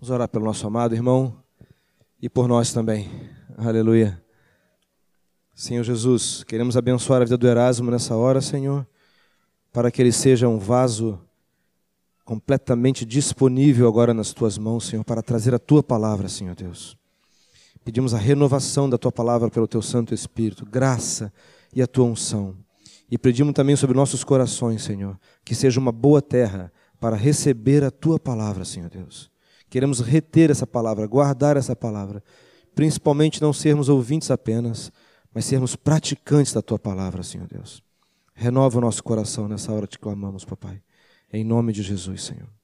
Vamos orar pelo nosso amado irmão e por nós também. Aleluia. Senhor Jesus, queremos abençoar a vida do Erasmo nessa hora, Senhor, para que ele seja um vaso completamente disponível agora nas tuas mãos, Senhor, para trazer a tua palavra, Senhor Deus. Pedimos a renovação da tua palavra pelo teu Santo Espírito, graça e a tua unção. E pedimos também sobre nossos corações, Senhor, que seja uma boa terra para receber a tua palavra, Senhor Deus. Queremos reter essa palavra, guardar essa palavra, principalmente não sermos ouvintes apenas, mas sermos praticantes da tua palavra, Senhor Deus. Renova o nosso coração nessa hora te clamamos, papai. Em nome de Jesus, Senhor.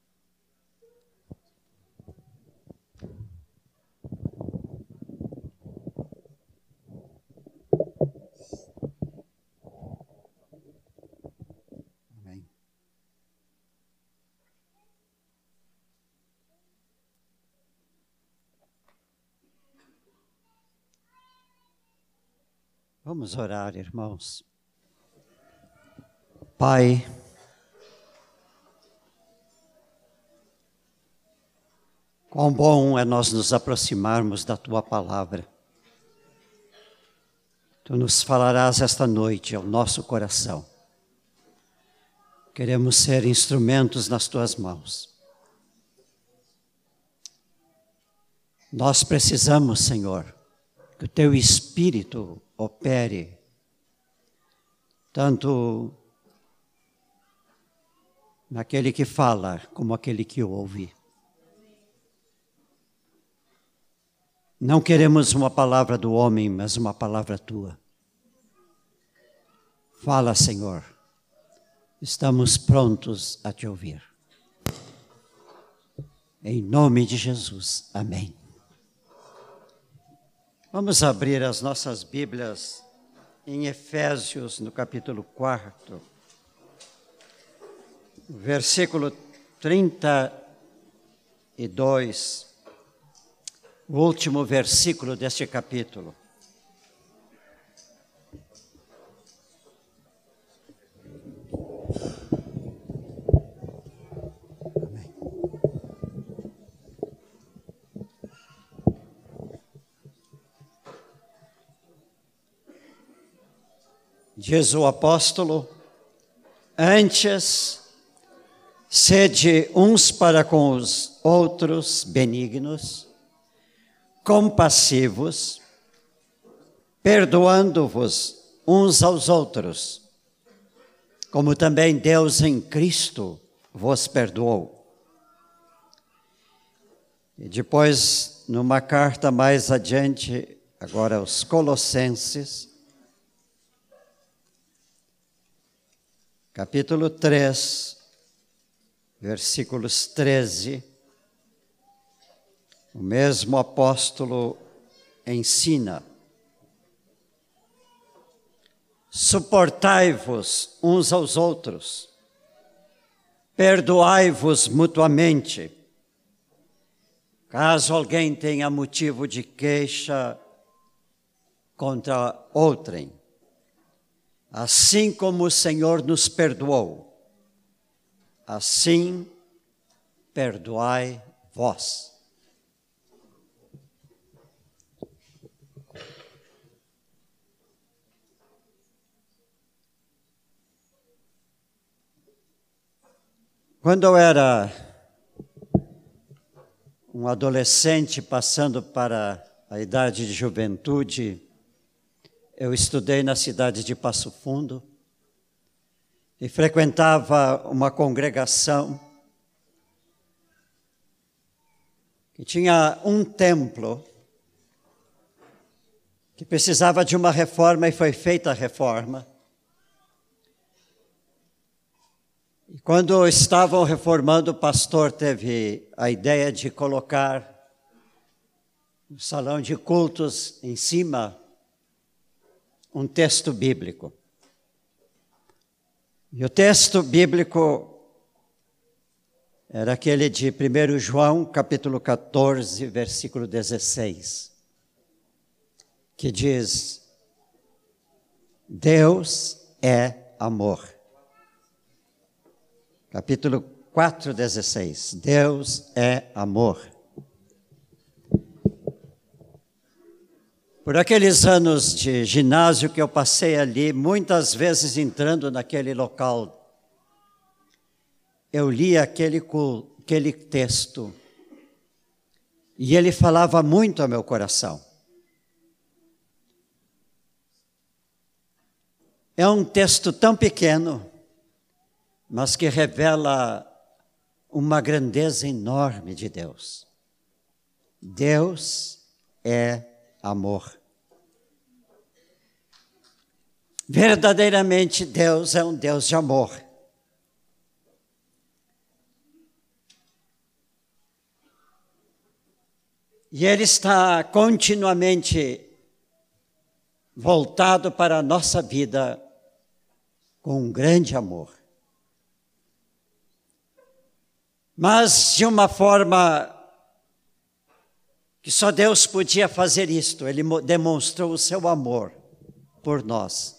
Vamos orar, irmãos. Pai, quão bom é nós nos aproximarmos da tua palavra. Tu nos falarás esta noite ao nosso coração. Queremos ser instrumentos nas tuas mãos. Nós precisamos, Senhor, que o teu espírito opere, tanto naquele que fala como aquele que ouve. Não queremos uma palavra do homem, mas uma palavra tua. Fala, Senhor. Estamos prontos a te ouvir. Em nome de Jesus. Amém. Vamos abrir as nossas Bíblias em Efésios, no capítulo 4, versículo 32, o último versículo deste capítulo. Diz o apóstolo, antes sede uns para com os outros benignos, compassivos, perdoando-vos uns aos outros, como também Deus em Cristo vos perdoou. E depois, numa carta mais adiante, agora aos Colossenses, capítulo 3, versículos 13, o mesmo apóstolo ensina: suportai-vos uns aos outros, perdoai-vos mutuamente. Caso alguém tenha motivo de queixa contra outrem, Assim como o Senhor nos perdoou, assim perdoai vós. Quando eu era um adolescente passando para a idade de juventude, eu estudei na cidade de Passo Fundo e frequentava uma congregação que tinha um templo que precisava de uma reforma e foi feita a reforma. E quando estavam reformando, o pastor teve a ideia de colocar o salão de cultos em cima um texto bíblico. E o texto bíblico era aquele de 1 João, capítulo 14, versículo 16, que diz: Deus é amor. Capítulo 4, 16. Deus é amor. Por aqueles anos de ginásio que eu passei ali, muitas vezes entrando naquele local, eu li aquele, aquele texto e ele falava muito ao meu coração. É um texto tão pequeno, mas que revela uma grandeza enorme de Deus. Deus é amor. Verdadeiramente Deus é um Deus de amor. E Ele está continuamente voltado para a nossa vida com um grande amor. Mas de uma forma que só Deus podia fazer isto, Ele demonstrou o seu amor por nós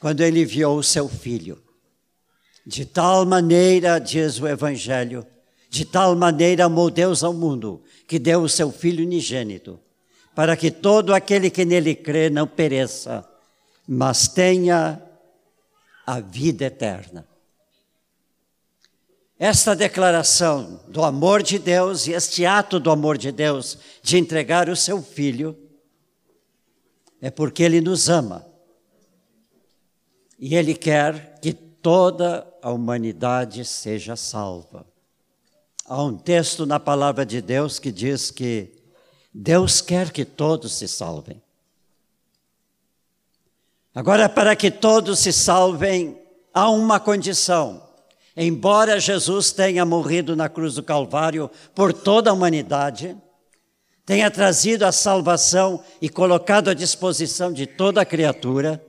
quando ele enviou o seu filho. De tal maneira, diz o Evangelho, de tal maneira amou Deus ao mundo, que deu o seu filho unigênito, para que todo aquele que nele crê não pereça, mas tenha a vida eterna. Esta declaração do amor de Deus e este ato do amor de Deus de entregar o seu filho é porque ele nos ama e Ele quer que toda a humanidade seja salva. Há um texto na palavra de Deus que diz que Deus quer que todos se salvem. Agora, para que todos se salvem, há uma condição. Embora Jesus tenha morrido na cruz do Calvário por toda a humanidade, tenha trazido a salvação e colocado à disposição de toda a criatura,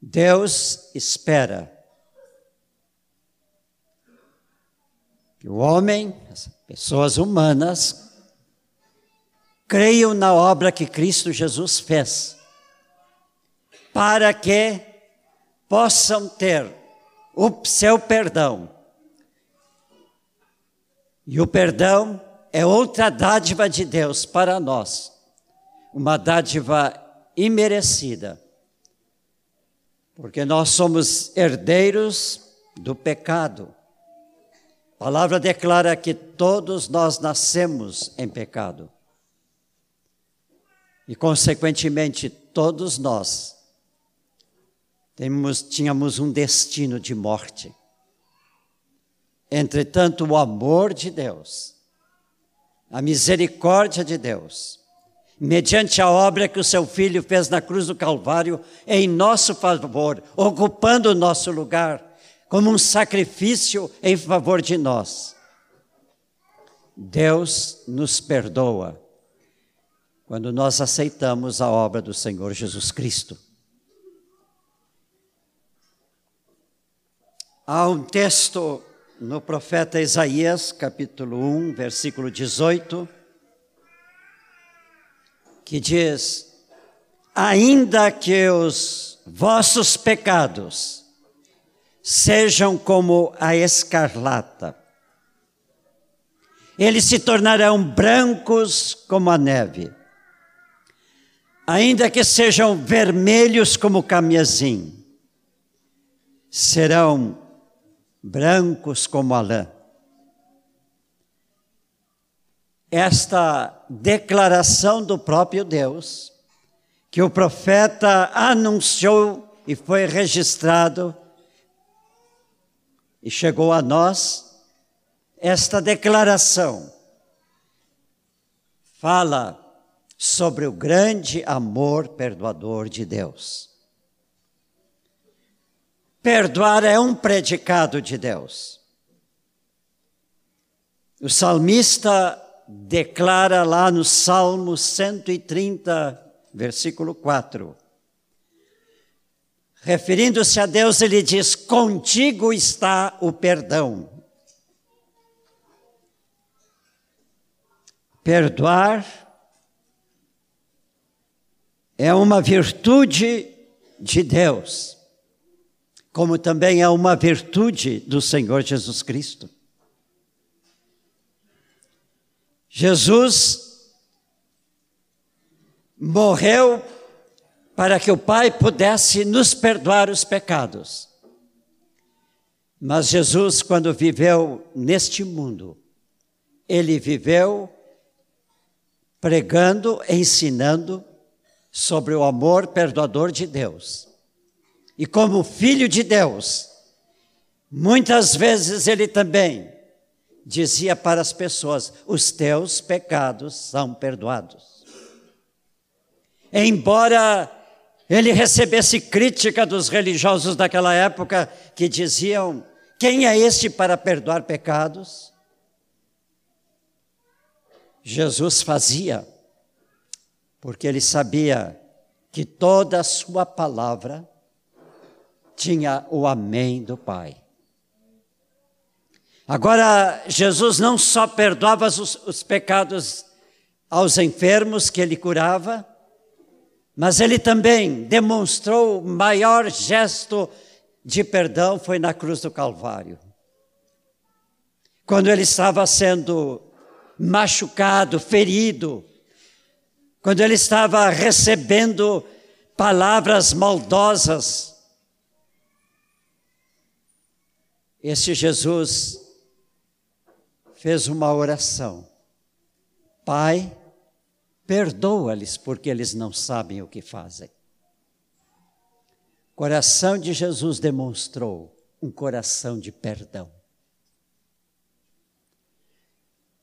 Deus espera que o homem, as pessoas humanas, creiam na obra que Cristo Jesus fez, para que possam ter o seu perdão. E o perdão é outra dádiva de Deus para nós, uma dádiva imerecida porque nós somos herdeiros do pecado. A palavra declara que todos nós nascemos em pecado. E, consequentemente, todos nós temos, tínhamos um destino de morte. Entretanto, o amor de Deus, a misericórdia de Deus, mediante a obra que o seu filho fez na cruz do Calvário, em nosso favor, ocupando o nosso lugar, como um sacrifício em favor de nós. Deus nos perdoa quando nós aceitamos a obra do Senhor Jesus Cristo. Há um texto no profeta Isaías, capítulo 1, versículo 18 que diz: Ainda que os vossos pecados sejam como a escarlata, eles se tornarão brancos como a neve. Ainda que sejam vermelhos como o camezim, serão brancos como a lã. esta declaração do próprio Deus, que o profeta anunciou e foi registrado, e chegou a nós, esta declaração fala sobre o grande amor perdoador de Deus. Perdoar é um predicado de Deus. O salmista declara lá no Salmo 130, versículo 4. Referindo-se a Deus, ele diz: Contigo está o perdão. Perdoar é uma virtude de Deus, como também é uma virtude do Senhor Jesus Cristo. Jesus morreu para que o Pai pudesse nos perdoar os pecados. Mas Jesus, quando viveu neste mundo, ele viveu pregando, ensinando sobre o amor perdoador de Deus. E como filho de Deus, muitas vezes ele também dizia para as pessoas: os teus pecados são perdoados. Embora ele recebesse crítica dos religiosos daquela época que diziam: quem é este para perdoar pecados? Jesus fazia, porque ele sabia que toda a sua palavra tinha o amém do Pai. Agora, Jesus não só perdoava os, os pecados aos enfermos que ele curava, mas ele também demonstrou o maior gesto de perdão foi na cruz do Calvário. Quando ele estava sendo machucado, ferido, quando ele estava recebendo palavras maldosas, esse Jesus fez uma oração. Pai, perdoa-lhes porque eles não sabem o que fazem coração de Jesus demonstrou um coração de perdão.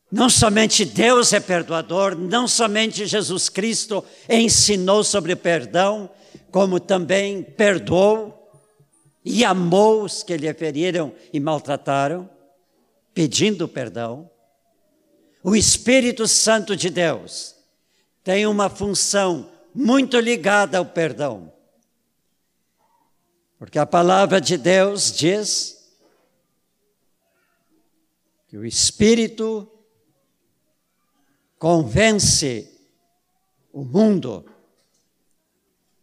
Não somente Deus é perdoador, não somente Jesus Cristo ensinou sobre o perdão, como também perdoou e amou os que lhe feriram e maltrataram, pedindo perdão. O Espírito Santo de Deus tem uma função muito ligada ao perdão. Porque a palavra de Deus diz que o Espírito convence o mundo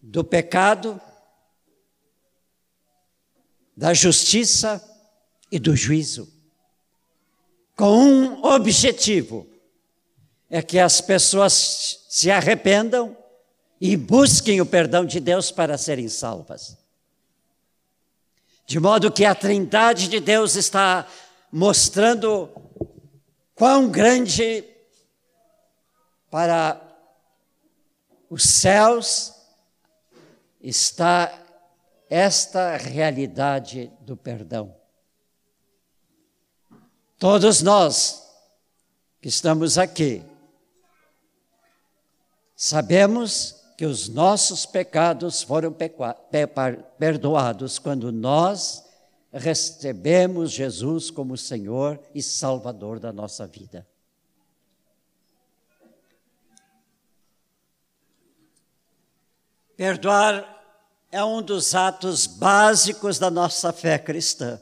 do pecado, da justiça e do juízo, com um objetivo: é que as pessoas se arrependam e busquem o perdão de Deus para serem salvas. De modo que a Trindade de Deus está mostrando quão grande para os céus está esta realidade do perdão. Todos nós que estamos aqui sabemos que os nossos pecados foram perdoados quando nós recebemos Jesus como Senhor e Salvador da nossa vida. Perdoar é um dos atos básicos da nossa fé cristã.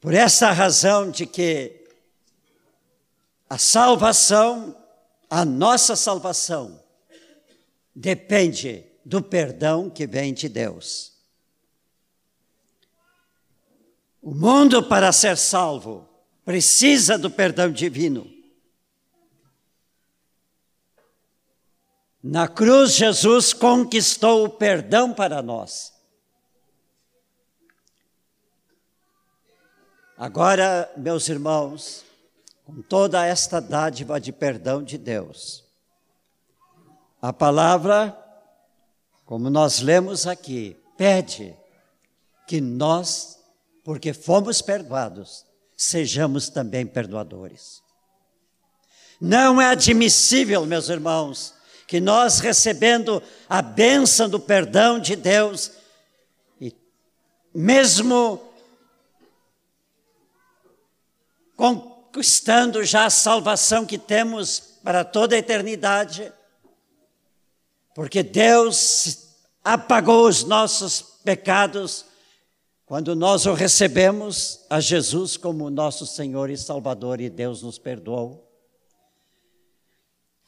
Por essa razão de que a salvação a nossa salvação depende do perdão que vem de Deus. O mundo, para ser salvo, precisa do perdão divino. Na cruz, Jesus conquistou o perdão para nós. Agora, meus irmãos, com toda esta dádiva de perdão de Deus. A palavra, como nós lemos aqui, pede que nós, porque fomos perdoados, sejamos também perdoadores. Não é admissível, meus irmãos, que nós recebendo a bênção do perdão de Deus, e mesmo conquistando já a salvação que temos para toda a eternidade, porque Deus apagou os nossos pecados quando nós o recebemos a Jesus como nosso Senhor e Salvador e Deus nos perdoou.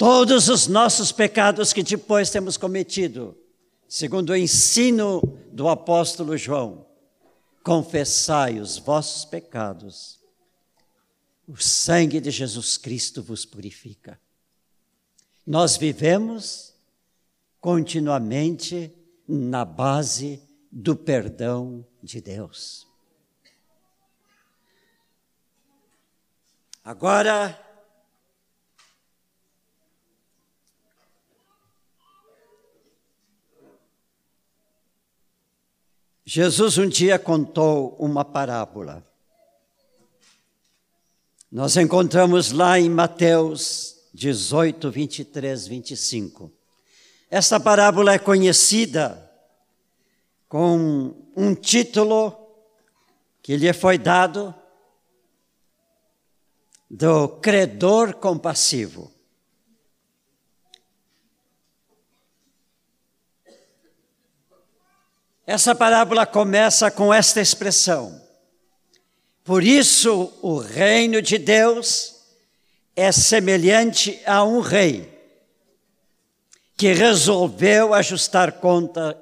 Todos os nossos pecados que depois temos cometido, segundo o ensino do apóstolo João, confessai os vossos pecados O sangue de Jesus Cristo vos purifica. Nós vivemos continuamente na base do perdão de Deus. Agora, Jesus um dia contou uma parábola. Nós encontramos lá em Mateus 18, 23, 25. Esta parábola é conhecida com um título que lhe foi dado do credor compassivo. Essa parábola começa com esta expressão: Por isso o reino de Deus é semelhante a um rei que resolveu ajustar conta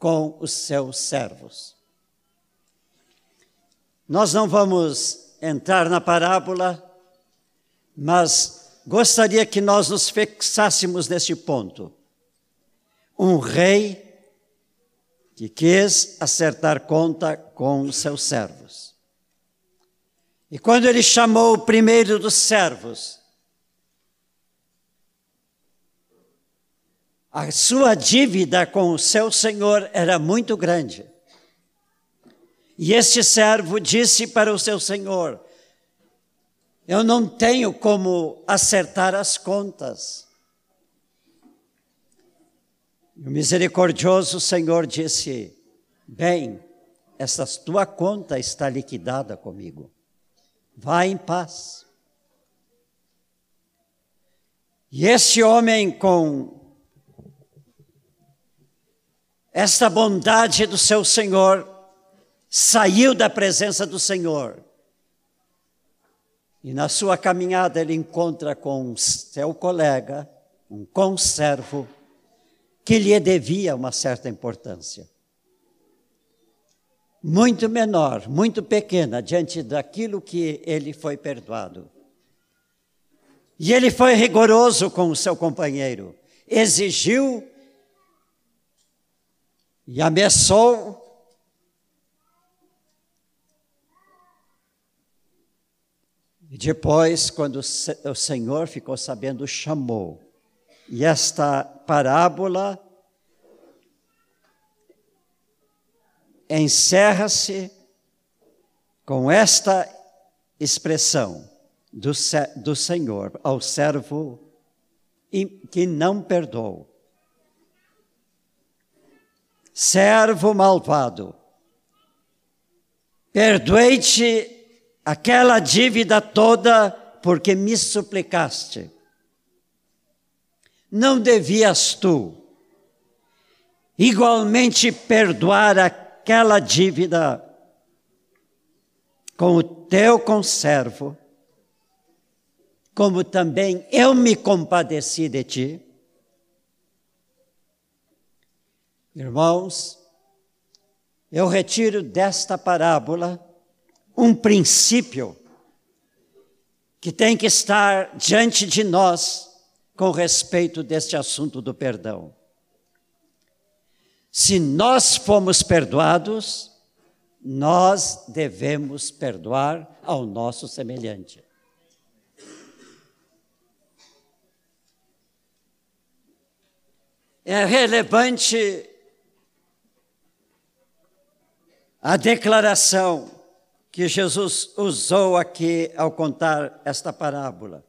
com os seus servos. Nós não vamos entrar na parábola, mas gostaria que nós nos fixássemos neste ponto. Um rei que quis acertar conta com seus servos. E quando ele chamou o primeiro dos servos, a sua dívida com o seu senhor era muito grande. E este servo disse para o seu senhor: Eu não tenho como acertar as contas. O misericordioso Senhor disse: Bem, essa tua conta está liquidada comigo. Vá em paz. E esse homem, com esta bondade do seu Senhor, saiu da presença do Senhor. E na sua caminhada ele encontra com seu colega, um conservo, que lhe devia uma certa importância. Muito menor, muito pequena, diante daquilo que ele foi perdoado. E ele foi rigoroso com o seu companheiro, exigiu e ameaçou E depois, quando o Senhor ficou sabendo, chamou. E esta parábola encerra-se com esta expressão do, do Senhor ao servo que não perdoou. Servo malvado, perdoei-te aquela dívida toda porque me suplicaste. Não devias tu igualmente perdoar aquela dívida com o teu conservo, como também eu me compadeci de ti? Irmãos, eu retiro desta parábola um princípio que tem que estar diante de nós com respeito deste assunto do perdão. Se nós fomos perdoados, nós devemos perdoar ao nosso semelhante. É relevante a declaração que Jesus usou aqui ao contar esta parábola.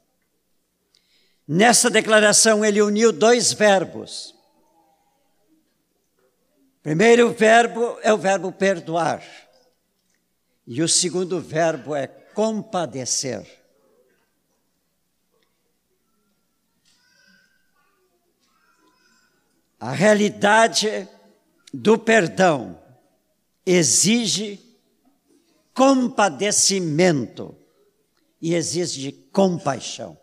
Nessa declaração, ele uniu dois verbos. O primeiro verbo é o verbo perdoar, e o segundo verbo é compadecer. A realidade do perdão exige compadecimento e exige compaixão.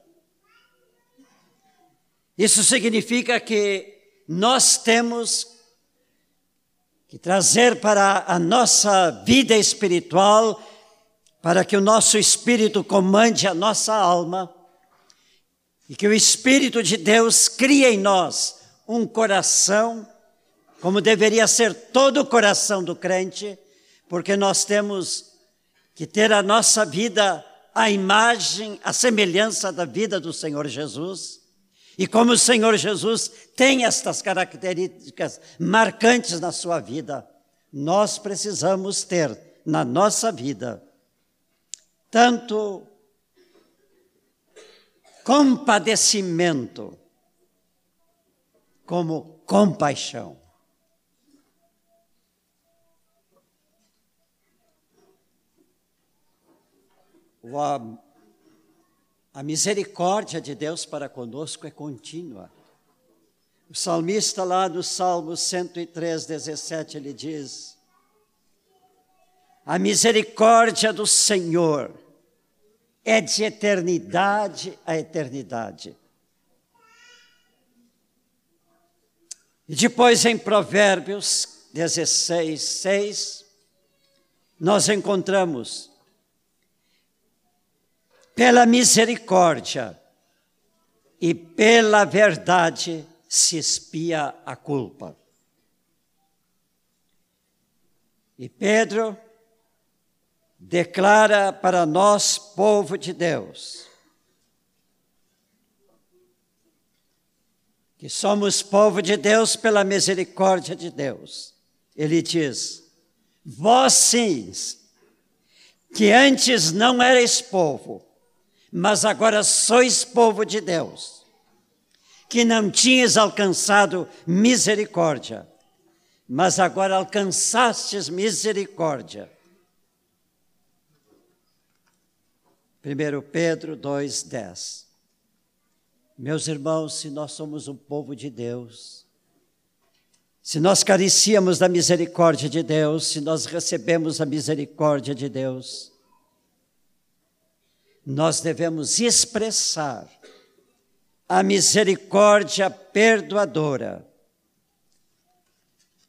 Isso significa que nós temos que trazer para a nossa vida espiritual, para que o nosso espírito comande a nossa alma e que o Espírito de Deus crie em nós um coração, como deveria ser todo o coração do crente, porque nós temos que ter a nossa vida a imagem, a semelhança da vida do Senhor Jesus. E como o Senhor Jesus tem estas características marcantes na sua vida, nós precisamos ter na nossa vida tanto compadecimento como compaixão. A, a misericórdia de Deus para conosco é contínua. O salmista, lá no Salmo 103, 17, ele diz: A misericórdia do Senhor é de eternidade a eternidade. E depois em Provérbios 16, 6, nós encontramos, pela misericórdia e pela verdade se espia a culpa. E Pedro declara para nós, povo de Deus, que somos povo de Deus pela misericórdia de Deus. Ele diz: Vós sim, que antes não erais povo, mas agora sois povo de Deus, que não tinhas alcançado misericórdia, mas agora alcançastes misericórdia 1 Pedro 2,10. Meus irmãos, se nós somos um povo de Deus, se nós carecíamos da misericórdia de Deus, se nós recebemos a misericórdia de Deus, nós devemos expressar a misericórdia perdoadora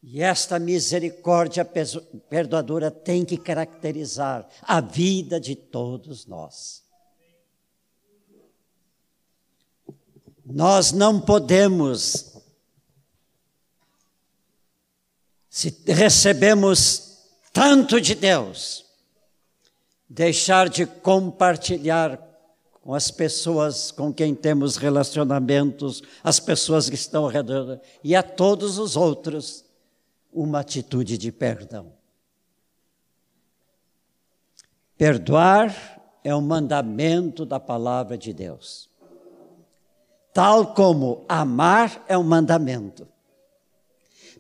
e esta misericórdia perdoadora tem que caracterizar a vida de todos nós. Nós não podemos, se recebemos tanto de Deus, deixar de compartilhar com as pessoas com quem temos relacionamentos, as pessoas que estão ao redor e a todos os outros uma atitude de perdão. Perdoar é um mandamento da palavra de Deus. Tal como amar é um mandamento.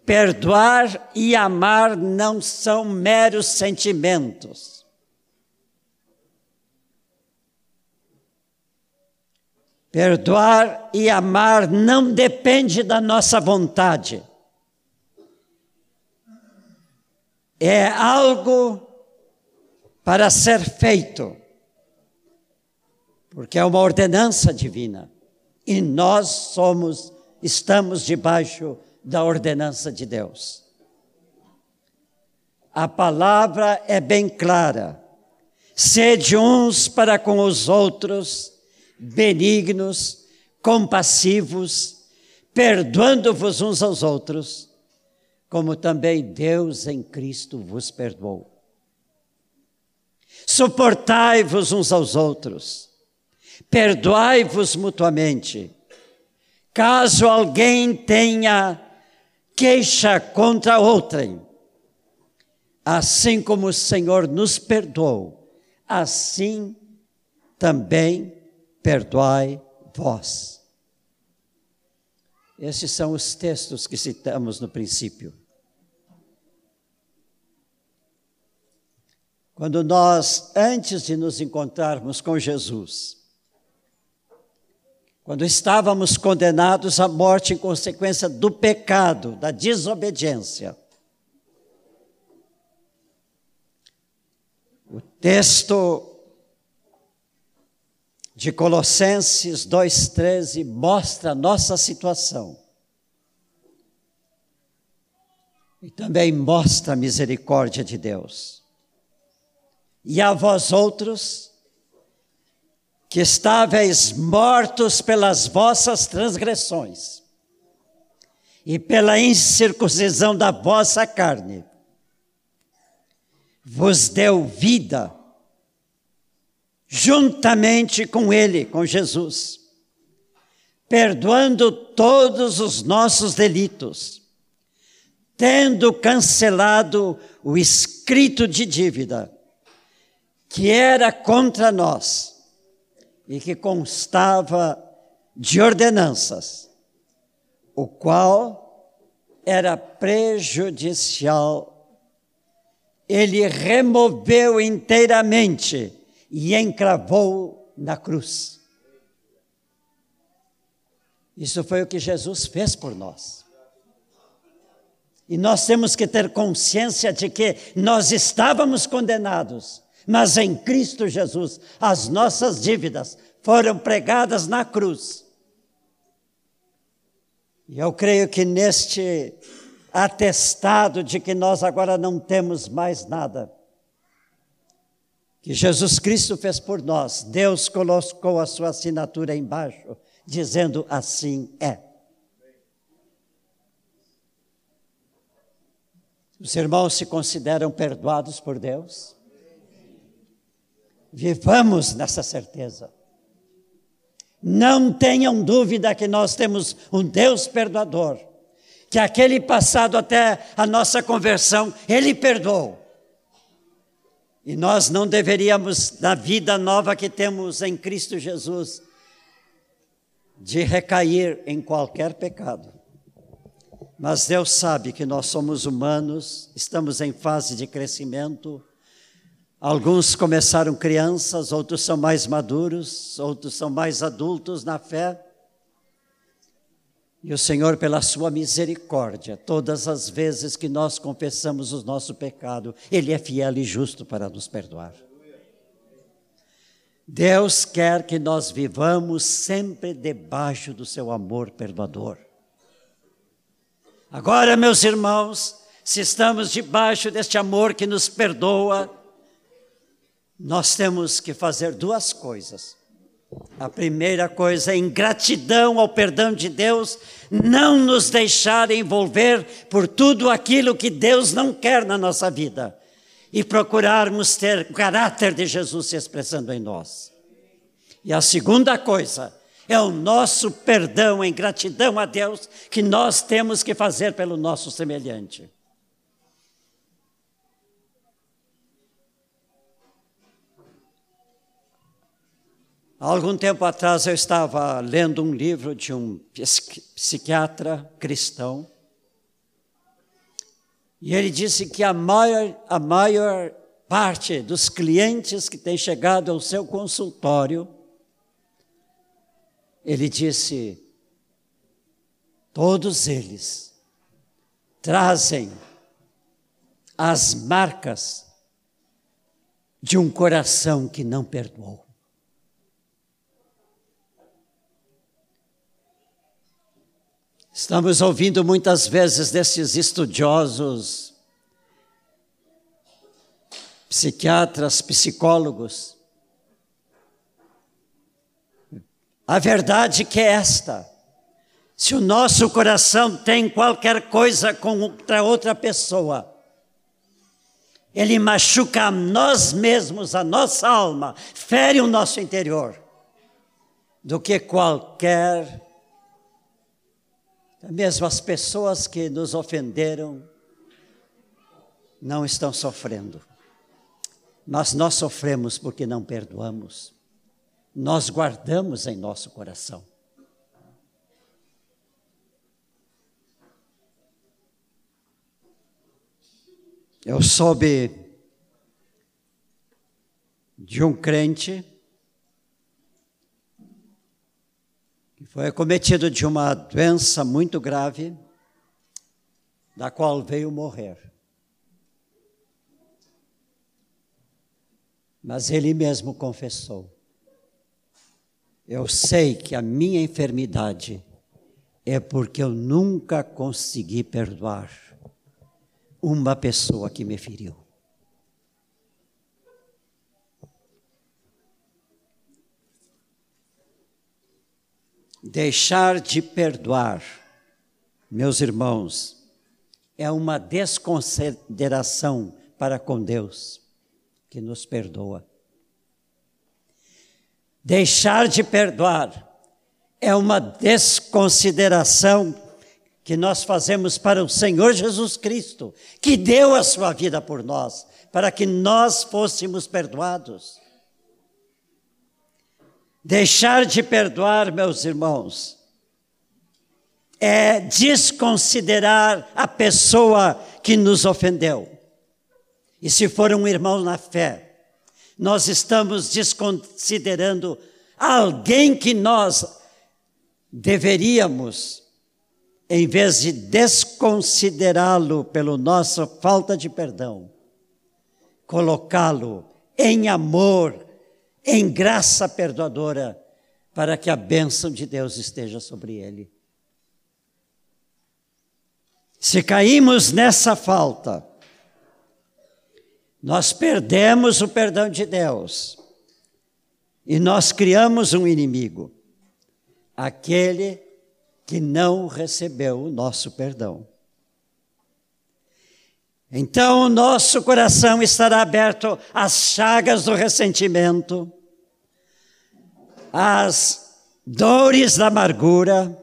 Perdoar e amar não são meros sentimentos. Perdoar e amar não depende da nossa vontade. é algo para ser feito, porque é uma ordenança divina e nós somos, estamos debaixo da ordenança de Deus. A palavra é bem clara. Sede uns para com os outros, benignos, compassivos, perdoando-vos uns aos outros como também Deus em Cristo vos perdoou. Suportai-vos uns aos outros, perdoai-vos mutuamente. Caso alguém tenha queixa contra outrem, assim como o Senhor nos perdoou, assim também perdoai vós. Esses são os textos que citamos no princípio. Quando nós, antes de nos encontrarmos com Jesus, quando estávamos condenados à morte em consequência do pecado, da desobediência, o texto de Colossenses 2,13 mostra a nossa situação. E também mostra a misericórdia de Deus. E a vós outros, que estáveis mortos pelas vossas transgressões e pela incircuncisão da vossa carne, vos deu vida juntamente com Ele, com Jesus, perdoando todos os nossos delitos, tendo cancelado o escrito de dívida que era contra nós e que constava de ordenanças, o qual era prejudicial. Ele removeu inteiramente e encravou na cruz. Isso foi o que Jesus fez por nós. E nós temos que ter consciência de que nós estávamos condenados, mas em Cristo Jesus as nossas dívidas foram pregadas na cruz. E eu creio que neste atestado de que nós agora não temos mais nada, que Jesus Cristo fez por nós, Deus colocou a sua assinatura embaixo, dizendo assim é. Os irmãos se consideram perdoados por Deus? Vivamos nessa certeza. Não tenham dúvida que nós temos um Deus perdoador, que aquele passado até a nossa conversão, Ele perdoou. E nós não deveríamos, na vida nova que temos em Cristo Jesus, de recair em qualquer pecado. Mas Deus sabe que nós somos humanos, estamos em fase de crescimento. Alguns começaram crianças, outros são mais maduros, outros são mais adultos na fé. E o Senhor, pela sua misericórdia, todas as vezes que nós confessamos o nosso pecado, Ele é fiel e justo para nos perdoar. Deus quer que nós vivamos sempre debaixo do seu amor perdoador. Agora, meus irmãos, se estamos debaixo deste amor que nos perdoa, nós temos que fazer duas coisas. A primeira coisa é ingratidão ao perdão de Deus, não nos deixar envolver por tudo aquilo que Deus não quer na nossa vida e procurarmos ter o caráter de Jesus se expressando em nós. E a segunda coisa é o nosso perdão em gratidão a Deus que nós temos que fazer pelo nosso semelhante. Há algum tempo atrás eu estava lendo um livro de um psiquiatra cristão e ele disse que a maior, a maior parte dos clientes que têm chegado ao seu consultório, ele disse, todos eles trazem as marcas de um coração que não perdoou. Estamos ouvindo muitas vezes desses estudiosos, psiquiatras, psicólogos. A verdade que é esta: se o nosso coração tem qualquer coisa contra outra pessoa, ele machuca a nós mesmos, a nossa alma, fere o nosso interior, do que qualquer mesmo as pessoas que nos ofenderam não estão sofrendo. Mas nós sofremos porque não perdoamos. Nós guardamos em nosso coração. Eu soube de um crente foi acometido de uma doença muito grave, da qual veio morrer. Mas ele mesmo confessou: Eu sei que a minha enfermidade é porque eu nunca consegui perdoar uma pessoa que me feriu. Deixar de perdoar, meus irmãos, é uma desconsideração para com Deus, que nos perdoa. Deixar de perdoar é uma desconsideração que nós fazemos para o Senhor Jesus Cristo, que deu a sua vida por nós, para que nós fôssemos perdoados. Deixar de perdoar, meus irmãos, é desconsiderar a pessoa que nos ofendeu. E se for um irmão na fé, nós estamos desconsiderando alguém que nós deveríamos, em vez de desconsiderá-lo pela nossa falta de perdão, colocá-lo em amor, em graça perdoadora, para que a bênção de Deus esteja sobre ele. Se caímos nessa falta, nós perdemos o perdão de Deus e nós criamos um inimigo, aquele que não recebeu o nosso perdão. Então o nosso coração estará aberto às chagas do ressentimento, às dores da amargura,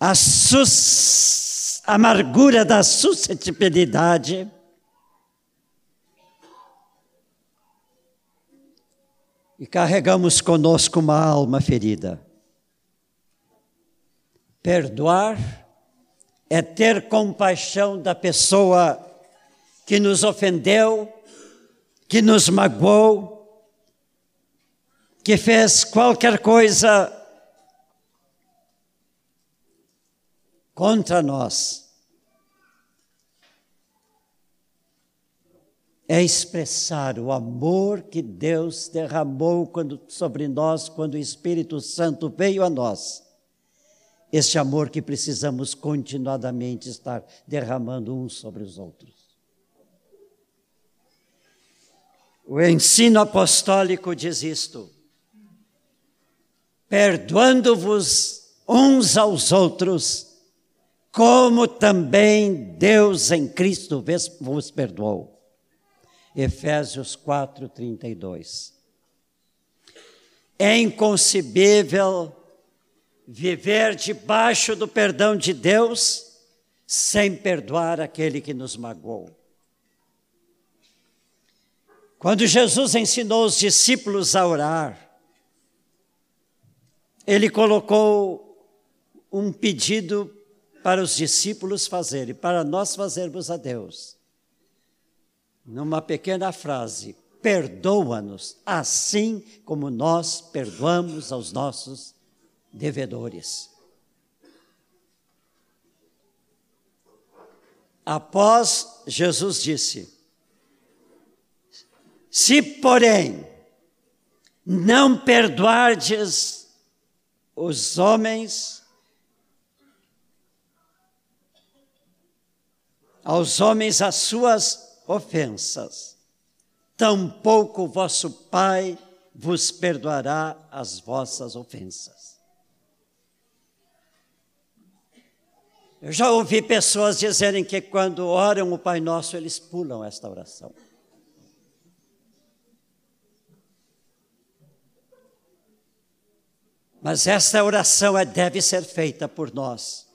a amargura da suscetibilidade, e carregamos conosco uma alma ferida. Perdoar é ter compaixão da pessoa que nos ofendeu, que nos magoou, que fez qualquer coisa contra nós. É expressar o amor que Deus derramou quando, sobre nós quando o Espírito Santo veio a nós. Este amor que precisamos continuadamente estar derramando uns sobre os outros. O ensino apostólico diz isto: perdoando-vos uns aos outros, como também Deus em Cristo vos perdoou. Efésios 4, 32. É inconcebível viver debaixo do perdão de Deus sem perdoar aquele que nos magoou. Quando Jesus ensinou os discípulos a orar, ele colocou um pedido para os discípulos fazerem, para nós fazermos a Deus. Numa pequena frase, perdoa-nos, assim como nós perdoamos aos nossos devedores. Após, Jesus disse: Se, porém, não perdoardes os homens, aos homens as suas ofensas, tampouco vosso Pai vos perdoará as vossas ofensas. Eu já ouvi pessoas dizerem que quando oram o Pai Nosso, eles pulam esta oração. Mas esta oração é, deve ser feita por nós.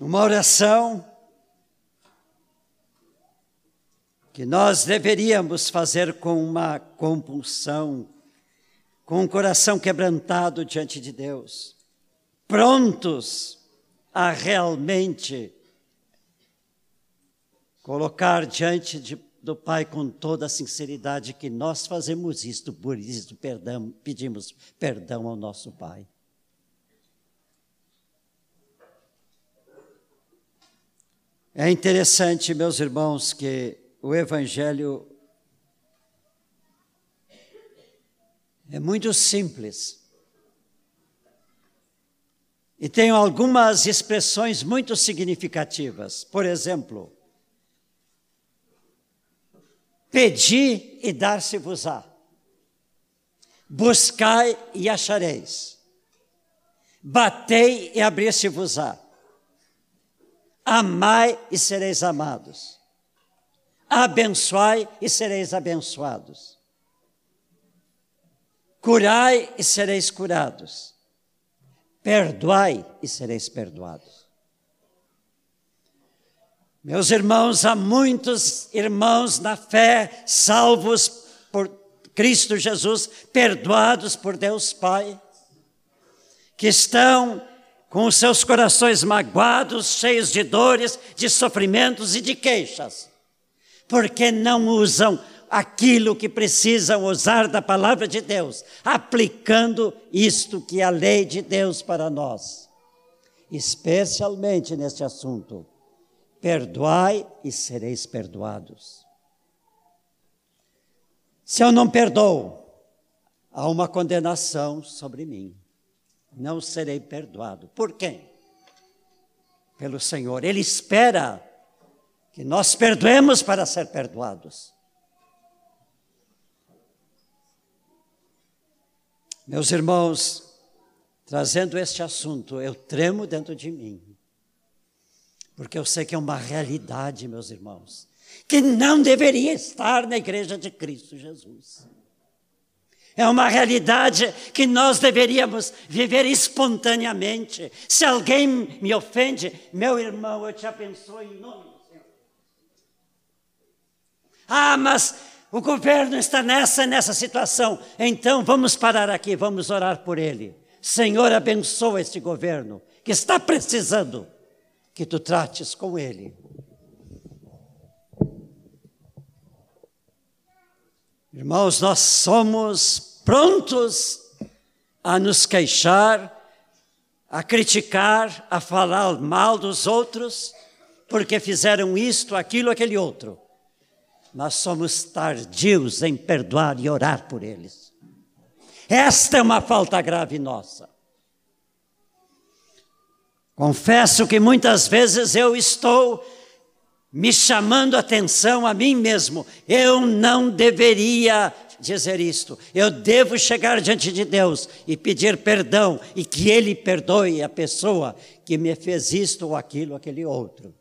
Uma oração que nós deveríamos fazer com uma compulsão, com um coração quebrantado diante de Deus, prontos a realmente colocar diante de do Pai com toda a sinceridade que nós fazemos isto, por isso perdão, pedimos perdão ao nosso Pai. É interessante, meus irmãos, que o Evangelho é muito simples. E tem algumas expressões muito significativas. Por exemplo, Pedi e dar-se-vos-á. Buscai e achareis. Batei e abrir-se-vos-á. Amai e sereis amados. Abençoai e sereis abençoados. Curai e sereis curados. Perdoai e sereis perdoados. Meus irmãos, há muitos irmãos na fé, salvos por Cristo Jesus, perdoados por Deus Pai, que estão com os seus corações magoados, cheios de dores, de sofrimentos e de queixas, porque não usam aquilo que precisam usar da palavra de Deus, aplicando isto que é a lei de Deus para nós, especialmente neste assunto Perdoai e sereis perdoados. Se eu não perdoo, há uma condenação sobre mim. Não serei perdoado. Por quem? Pelo Senhor. Ele espera que nós perdoemos para ser perdoados. Meus irmãos, trazendo este assunto, eu tremo dentro de mim porque eu sei que é uma realidade, meus irmãos, que não deveria estar na igreja de Cristo Jesus. É uma realidade que nós deveríamos viver espontaneamente. Se alguém me ofende, meu irmão, eu te abençoo em nome do Senhor. Ah, mas o governo está nessa nessa situação. Então vamos parar aqui, vamos orar por ele. Senhor, abençoa este governo que está precisando que tu trates com ele. Irmãos, nós somos prontos a nos queixar, a criticar, a falar mal dos outros, porque fizeram isto, aquilo, aquele outro. Mas somos tardios em perdoar e orar por eles. Esta é uma falta grave nossa. Confesso que muitas vezes eu estou me chamando atenção a mim mesmo. Eu não deveria dizer isto. Eu devo chegar diante de Deus e pedir perdão e que Ele perdoe a pessoa que me fez isto ou aquilo, aquele outro.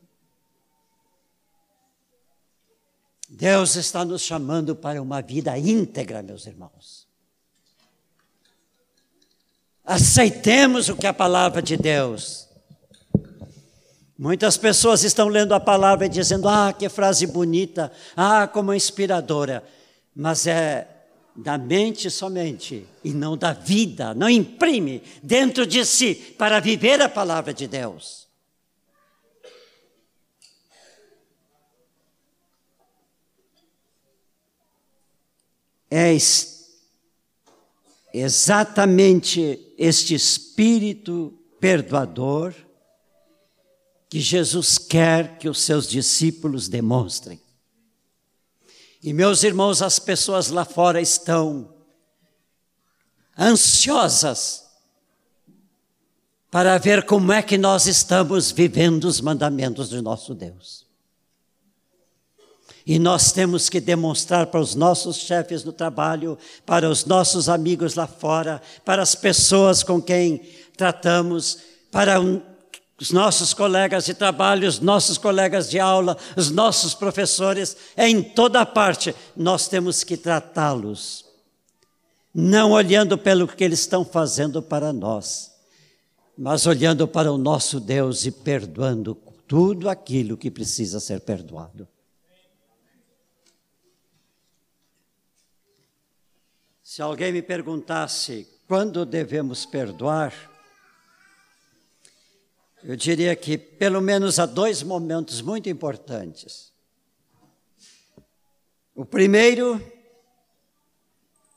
Deus está nos chamando para uma vida íntegra, meus irmãos. Aceitemos o que a palavra de Deus Muitas pessoas estão lendo a palavra e dizendo: Ah, que frase bonita, ah, como inspiradora. Mas é da mente somente e não da vida, não imprime dentro de si para viver a palavra de Deus. É exatamente este espírito perdoador que Jesus quer que os seus discípulos demonstrem. E meus irmãos, as pessoas lá fora estão ansiosas para ver como é que nós estamos vivendo os mandamentos de nosso Deus. E nós temos que demonstrar para os nossos chefes no trabalho, para os nossos amigos lá fora, para as pessoas com quem tratamos, para os nossos colegas de trabalho, os nossos colegas de aula, os nossos professores, em toda parte, nós temos que tratá-los, não olhando pelo que eles estão fazendo para nós, mas olhando para o nosso Deus e perdoando tudo aquilo que precisa ser perdoado. Se alguém me perguntasse quando devemos perdoar, eu diria que pelo menos há dois momentos muito importantes. O primeiro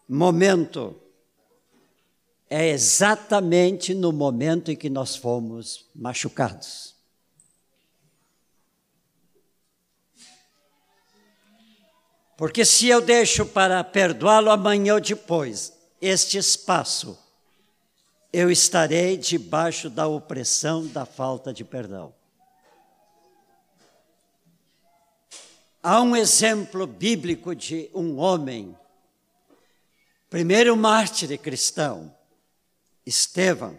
momento é exatamente no momento em que nós fomos machucados. Porque se eu deixo para perdoá-lo amanhã ou depois, este espaço eu estarei debaixo da opressão da falta de perdão. Há um exemplo bíblico de um homem primeiro mártir cristão, Estevão,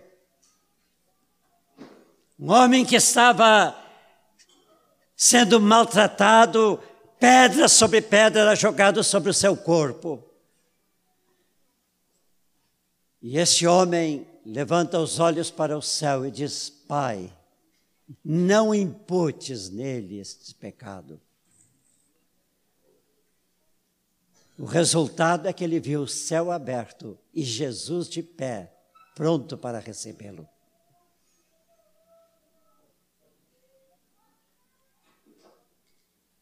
um homem que estava sendo maltratado, pedra sobre pedra jogado sobre o seu corpo. E esse homem levanta os olhos para o céu e diz: Pai, não imputes nele este pecado. O resultado é que ele viu o céu aberto e Jesus de pé, pronto para recebê-lo.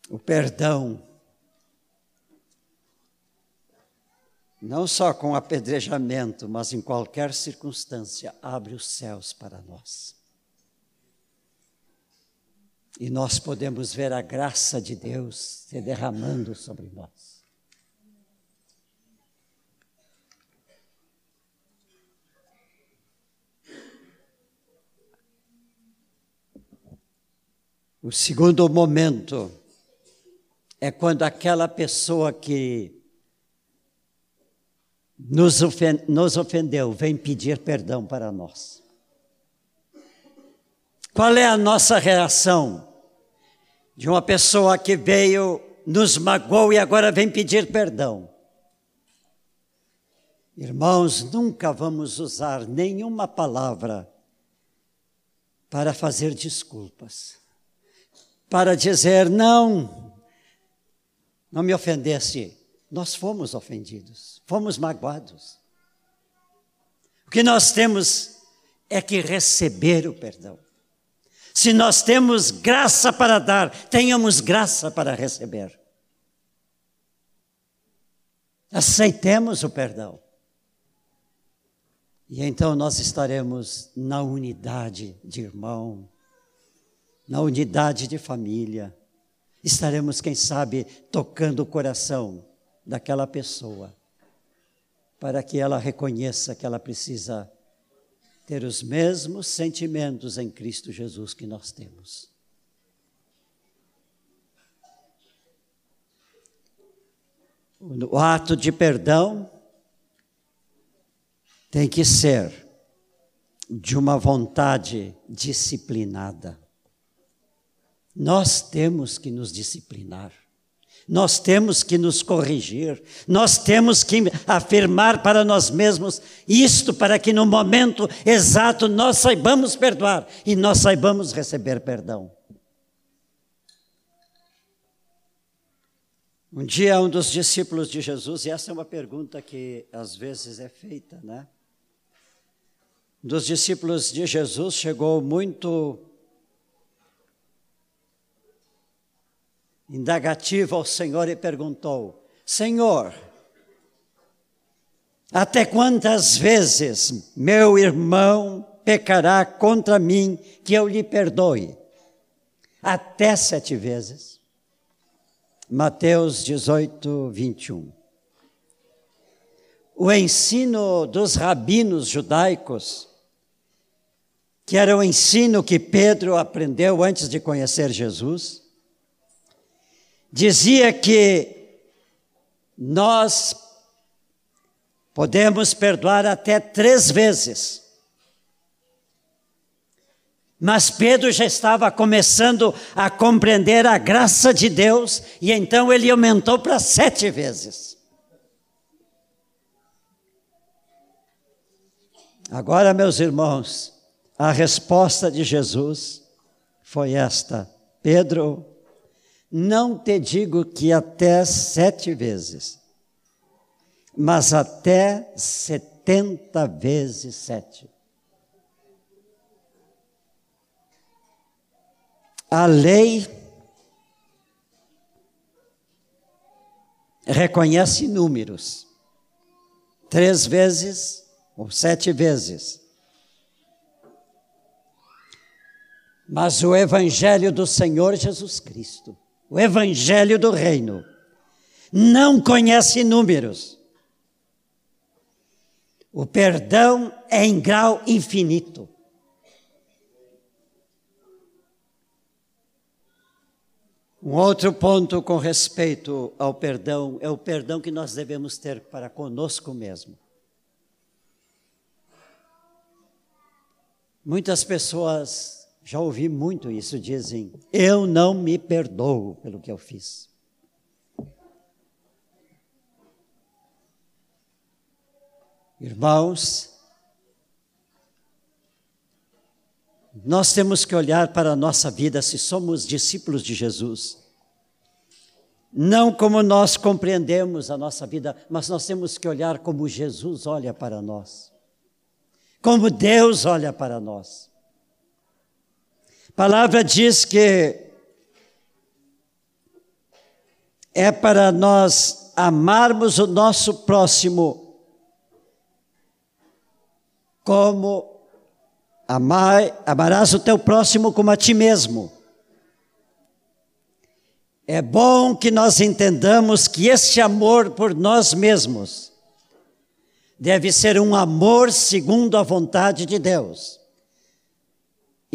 O perdão, não só com apedrejamento, mas em qualquer circunstância, abre os céus para nós. E nós podemos ver a graça de Deus se derramando sobre nós. O segundo momento é quando aquela pessoa que nos, ofendeu vem pedir perdão para nós. Qual é a nossa reação de uma pessoa que veio, nos magoou e agora vem pedir perdão? Irmãos, nunca vamos usar nenhuma palavra para fazer desculpas para dizer: não, não me ofendesse. Nós fomos ofendidos, fomos magoados. O que nós temos é que receber o perdão. Se nós temos graça para dar, tenhamos graça para receber. Aceitemos o perdão. E então nós estaremos na unidade de irmão, na unidade de família. Estaremos, quem sabe, tocando o coração daquela pessoa, para que ela reconheça que ela precisa ter os mesmos sentimentos em Cristo Jesus que nós temos. O ato de perdão tem que ser de uma vontade disciplinada. Nós temos que nos disciplinar. Nós temos que nos corrigir, nós temos que afirmar para nós mesmos isto para que no momento exato nós saibamos perdoar e nós saibamos receber perdão. Um dia, um dos discípulos de Jesus, e essa é uma pergunta que às vezes é feita, né? Um dos discípulos de Jesus chegou muito indagativo ao Senhor e perguntou: Senhor, até quantas vezes meu irmão pecará contra mim que eu lhe perdoe? Até sete vezes. Mateus 18, 21. O ensino dos rabinos judaicos, que era o ensino que Pedro aprendeu antes de conhecer Jesus, dizia que nós podemos perdoar até três vezes. Mas Pedro já estava começando a compreender a graça de Deus e então ele aumentou para sete vezes. Agora, meus irmãos, a resposta de Jesus foi esta: Pedro, não te digo que até sete vezes, mas até setenta vezes sete. A lei reconhece números, três vezes ou sete vezes. Mas o Evangelho do Senhor Jesus Cristo o evangelho do reino, não conhece números. O perdão é em grau infinito. Um outro ponto com respeito ao perdão é o perdão que nós devemos ter para conosco mesmo. Muitas pessoas, já ouvi muito isso, dizem: Eu não me perdoo pelo que eu fiz. Irmãos, nós temos que olhar para a nossa vida se somos discípulos de Jesus. Não como nós compreendemos a nossa vida, mas nós temos que olhar como Jesus olha para nós. Como Deus olha para nós. A palavra diz que é para nós amarmos o nosso próximo como amar, amarás o teu próximo como a ti mesmo. É bom que nós entendamos que este amor por nós mesmos deve ser um amor segundo a vontade de Deus.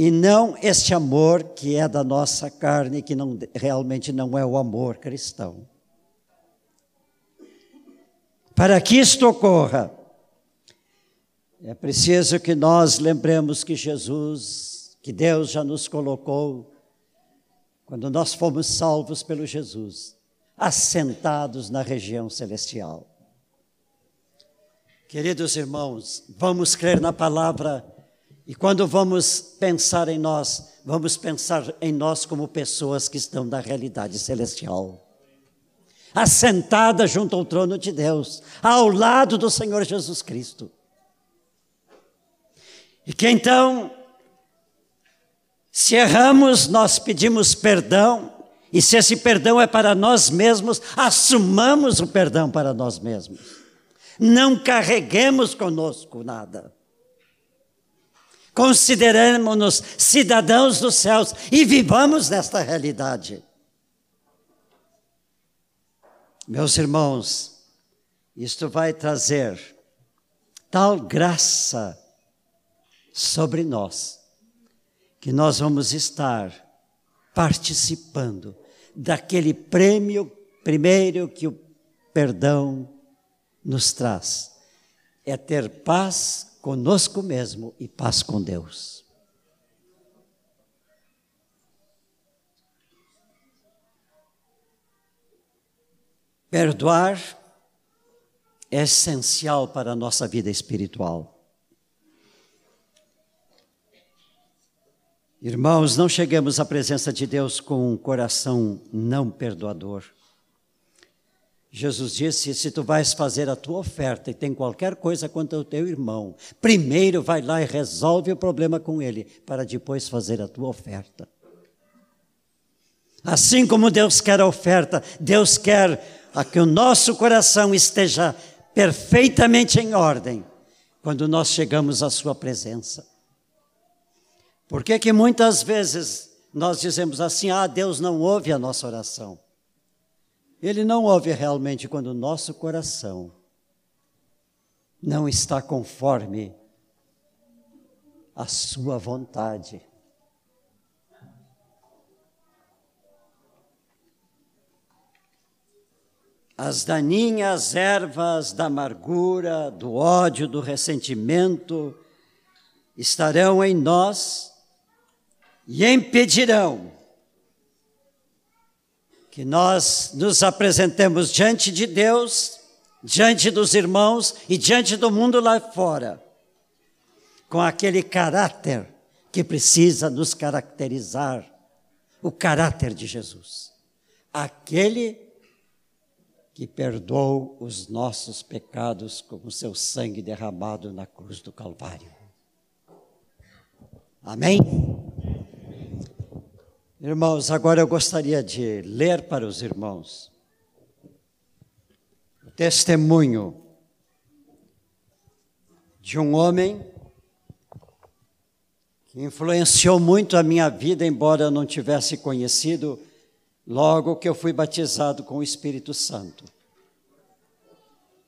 E não este amor que é da nossa carne, que não, realmente não é o amor cristão. Para que isto ocorra, é preciso que nós lembremos que Jesus, que Deus já nos colocou, quando nós fomos salvos pelo Jesus, assentados na região celestial. Queridos irmãos, vamos crer na palavra e quando vamos pensar em nós, vamos pensar em nós como pessoas que estão na realidade celestial. Assentada junto ao trono de Deus, ao lado do Senhor Jesus Cristo. E que então, se erramos, nós pedimos perdão, e se esse perdão é para nós mesmos, assumamos o perdão para nós mesmos. Não carreguemos conosco nada. Consideremos-nos cidadãos dos céus e vivamos nesta realidade. Meus irmãos, isto vai trazer tal graça sobre nós, que nós vamos estar participando daquele prêmio primeiro que o perdão nos traz. É ter paz conosco mesmo e paz com Deus. Perdoar é essencial para a nossa vida espiritual. Irmãos, não chegamos à presença de Deus com um coração não perdoador. Jesus disse: se tu vais fazer a tua oferta e tem qualquer coisa contra o teu irmão, primeiro vai lá e resolve o problema com ele, para depois fazer a tua oferta. Assim como Deus quer a oferta, Deus quer a que o nosso coração esteja perfeitamente em ordem quando nós chegamos à Sua presença. Por que que muitas vezes nós dizemos assim, ah, Deus não ouve a nossa oração? Ele não ouve realmente quando o nosso coração não está conforme a sua vontade. As daninhas ervas da amargura, do ódio, do ressentimento estarão em nós e impedirão que nós nos apresentemos diante de Deus, diante dos irmãos e diante do mundo lá fora, com aquele caráter que precisa nos caracterizar o caráter de Jesus. Aquele que perdoou os nossos pecados com o seu sangue derramado na cruz do Calvário. Amém? Irmãos, agora eu gostaria de ler para os irmãos o testemunho de um homem que influenciou muito a minha vida, embora eu não tivesse conhecido logo que eu fui batizado com o Espírito Santo.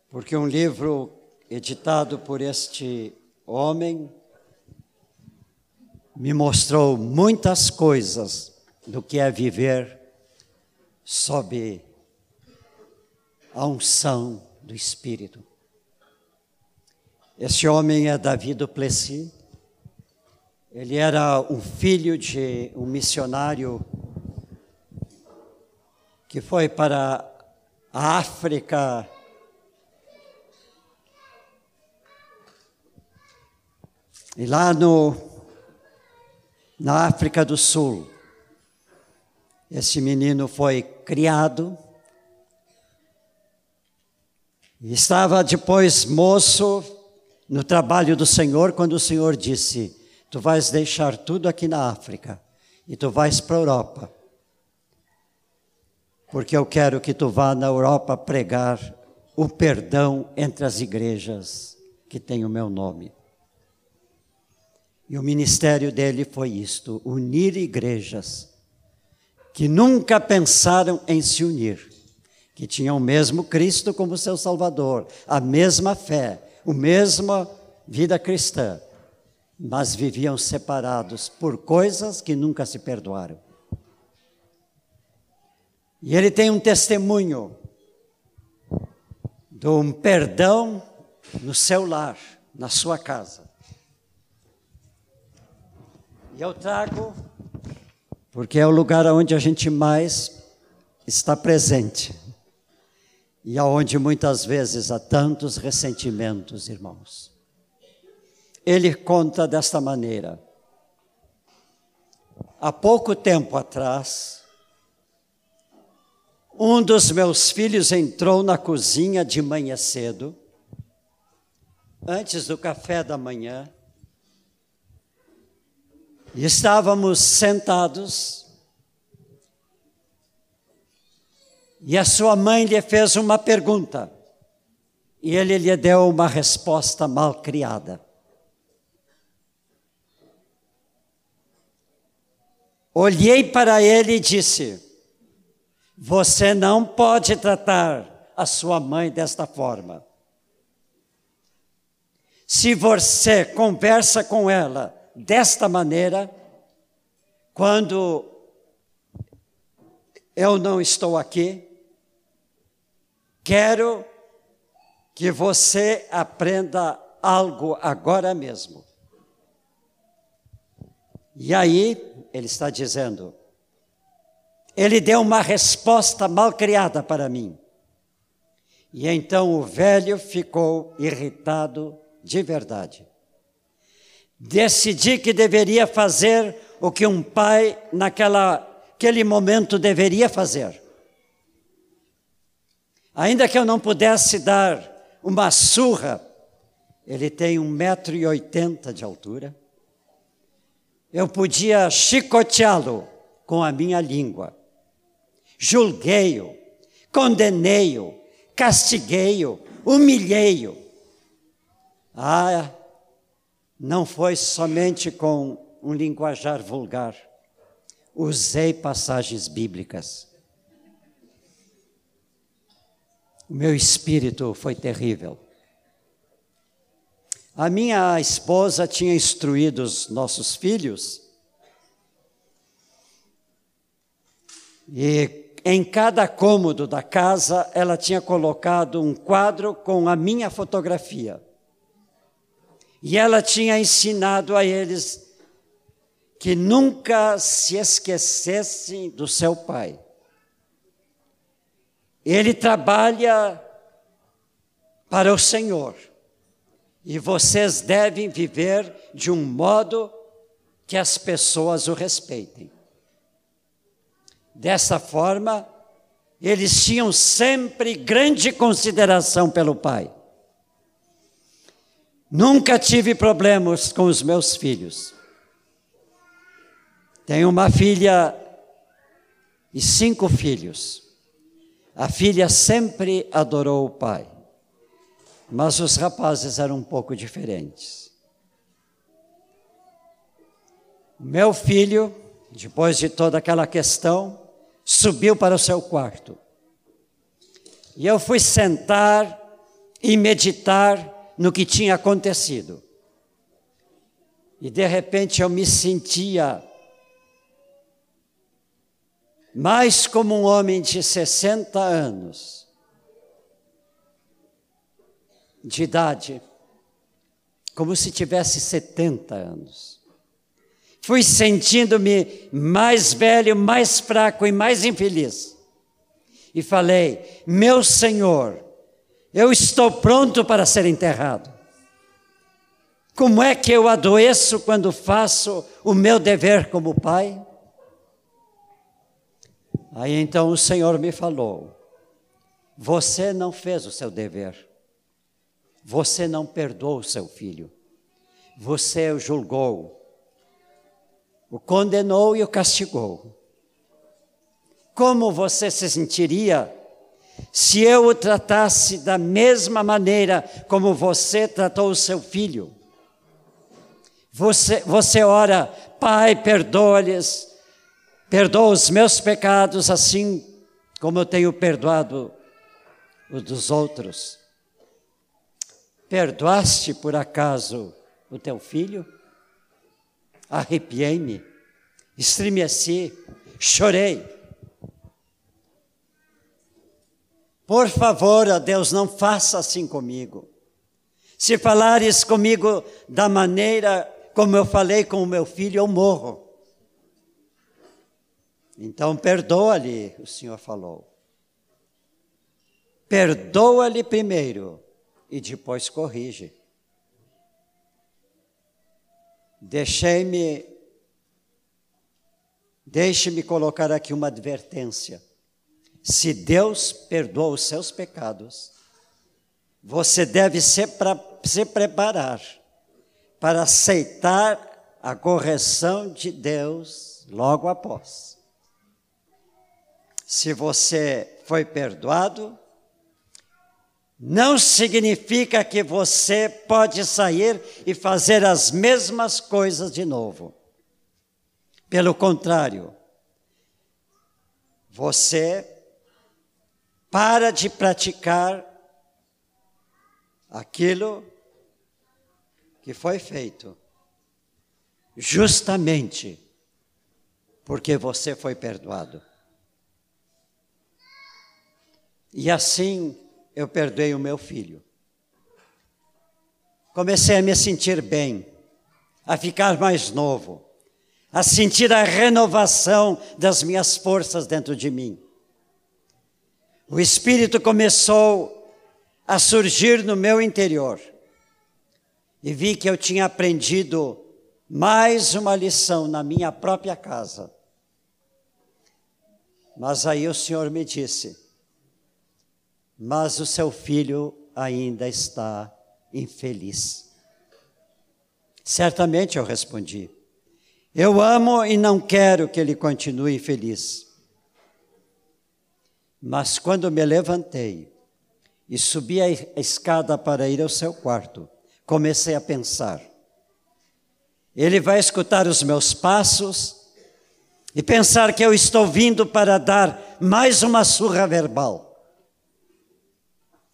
Porque um livro editado por este homem me mostrou muitas coisas do que é viver sob a unção do Espírito. Esse homem é Davi do Plessis. Ele era um filho de um missionário que foi para a África e lá no na África do Sul esse menino foi criado e estava depois moço no trabalho do Senhor quando o Senhor disse: Tu vais deixar tudo aqui na África e tu vais para a Europa porque eu quero que tu vá na Europa pregar o perdão entre as igrejas que têm o meu nome. E o ministério dele foi isto: unir igrejas que nunca pensaram em se unir, que tinham o mesmo Cristo como seu Salvador, a mesma fé, a mesma vida cristã, mas viviam separados por coisas que nunca se perdoaram. E ele tem um testemunho de um perdão no seu lar, na sua casa. E eu trago, porque é o lugar onde a gente mais está presente. E aonde muitas vezes há tantos ressentimentos, irmãos. Ele conta desta maneira. Há pouco tempo atrás, um dos meus filhos entrou na cozinha de manhã cedo, antes do café da manhã, e estávamos sentados, e a sua mãe lhe fez uma pergunta, e ele lhe deu uma resposta mal criada. Olhei para ele e disse: você não pode tratar a sua mãe desta forma. Se você conversa com ela desta maneira, quando eu não estou aqui, quero que você aprenda algo agora mesmo. E aí, ele está dizendo: ele deu uma resposta mal criada para mim. E então o velho ficou irritado de verdade. Decidi que deveria fazer o que um pai naquela aquele momento deveria fazer. Ainda que eu não pudesse dar uma surra, ele tem um metro e oitenta de altura, eu podia chicoteá-lo com a minha língua julguei-o, condenei-o, castiguei-o, humilhei-o. Ah, não foi somente com um linguajar vulgar. Usei passagens bíblicas. O meu espírito foi terrível. A minha esposa tinha instruído os nossos filhos e em cada cômodo da casa, ela tinha colocado um quadro com a minha fotografia. E ela tinha ensinado a eles que nunca se esquecessem do seu pai. Ele trabalha para o Senhor. E vocês devem viver de um modo que as pessoas o respeitem. Dessa forma, eles tinham sempre grande consideração pelo pai. Nunca tive problemas com os meus filhos. Tenho uma filha e cinco filhos. A filha sempre adorou o pai, mas os rapazes eram um pouco diferentes. Meu filho, depois de toda aquela questão, subiu para o seu quarto. E eu fui sentar e meditar no que tinha acontecido. E de repente eu me sentia mas como um homem de 60 anos de idade, como se tivesse 70 anos. Fui sentindo-me mais velho, mais fraco e mais infeliz. E falei: Meu Senhor, eu estou pronto para ser enterrado. Como é que eu adoeço quando faço o meu dever como pai? Aí então o Senhor me falou: Você não fez o seu dever. Você não perdoou o seu filho. Você o julgou, o condenou e o castigou. Como você se sentiria se eu o tratasse da mesma maneira como você tratou o seu filho? Você, você ora, Pai, perdoa-lhes, perdoa os meus pecados, assim como eu tenho perdoado os dos outros. Perdoaste por acaso o teu filho? Arrepiei-me, estremeci, chorei. Por favor, ó Deus, não faça assim comigo. Se falares comigo da maneira como eu falei com o meu filho, eu morro. Então perdoa-lhe, o Senhor falou. Perdoa-lhe primeiro e depois corrige. Deixei-me, deixe-me colocar aqui uma advertência. Se Deus perdoa os seus pecados, você deve se, pra, se preparar para aceitar a correção de Deus logo após. Se você foi perdoado, não significa que você pode sair e fazer as mesmas coisas de novo. Pelo contrário, você para de praticar aquilo que foi feito, justamente porque você foi perdoado. E assim eu perdoei o meu filho. Comecei a me sentir bem, a ficar mais novo, a sentir a renovação das minhas forças dentro de mim. O Espírito começou a surgir no meu interior e vi que eu tinha aprendido mais uma lição na minha própria casa. Mas aí o Senhor me disse: mas o seu filho ainda está infeliz. Certamente eu respondi: Eu amo e não quero que ele continue infeliz. Mas quando me levantei e subi a escada para ir ao seu quarto, comecei a pensar: ele vai escutar os meus passos e pensar que eu estou vindo para dar mais uma surra verbal.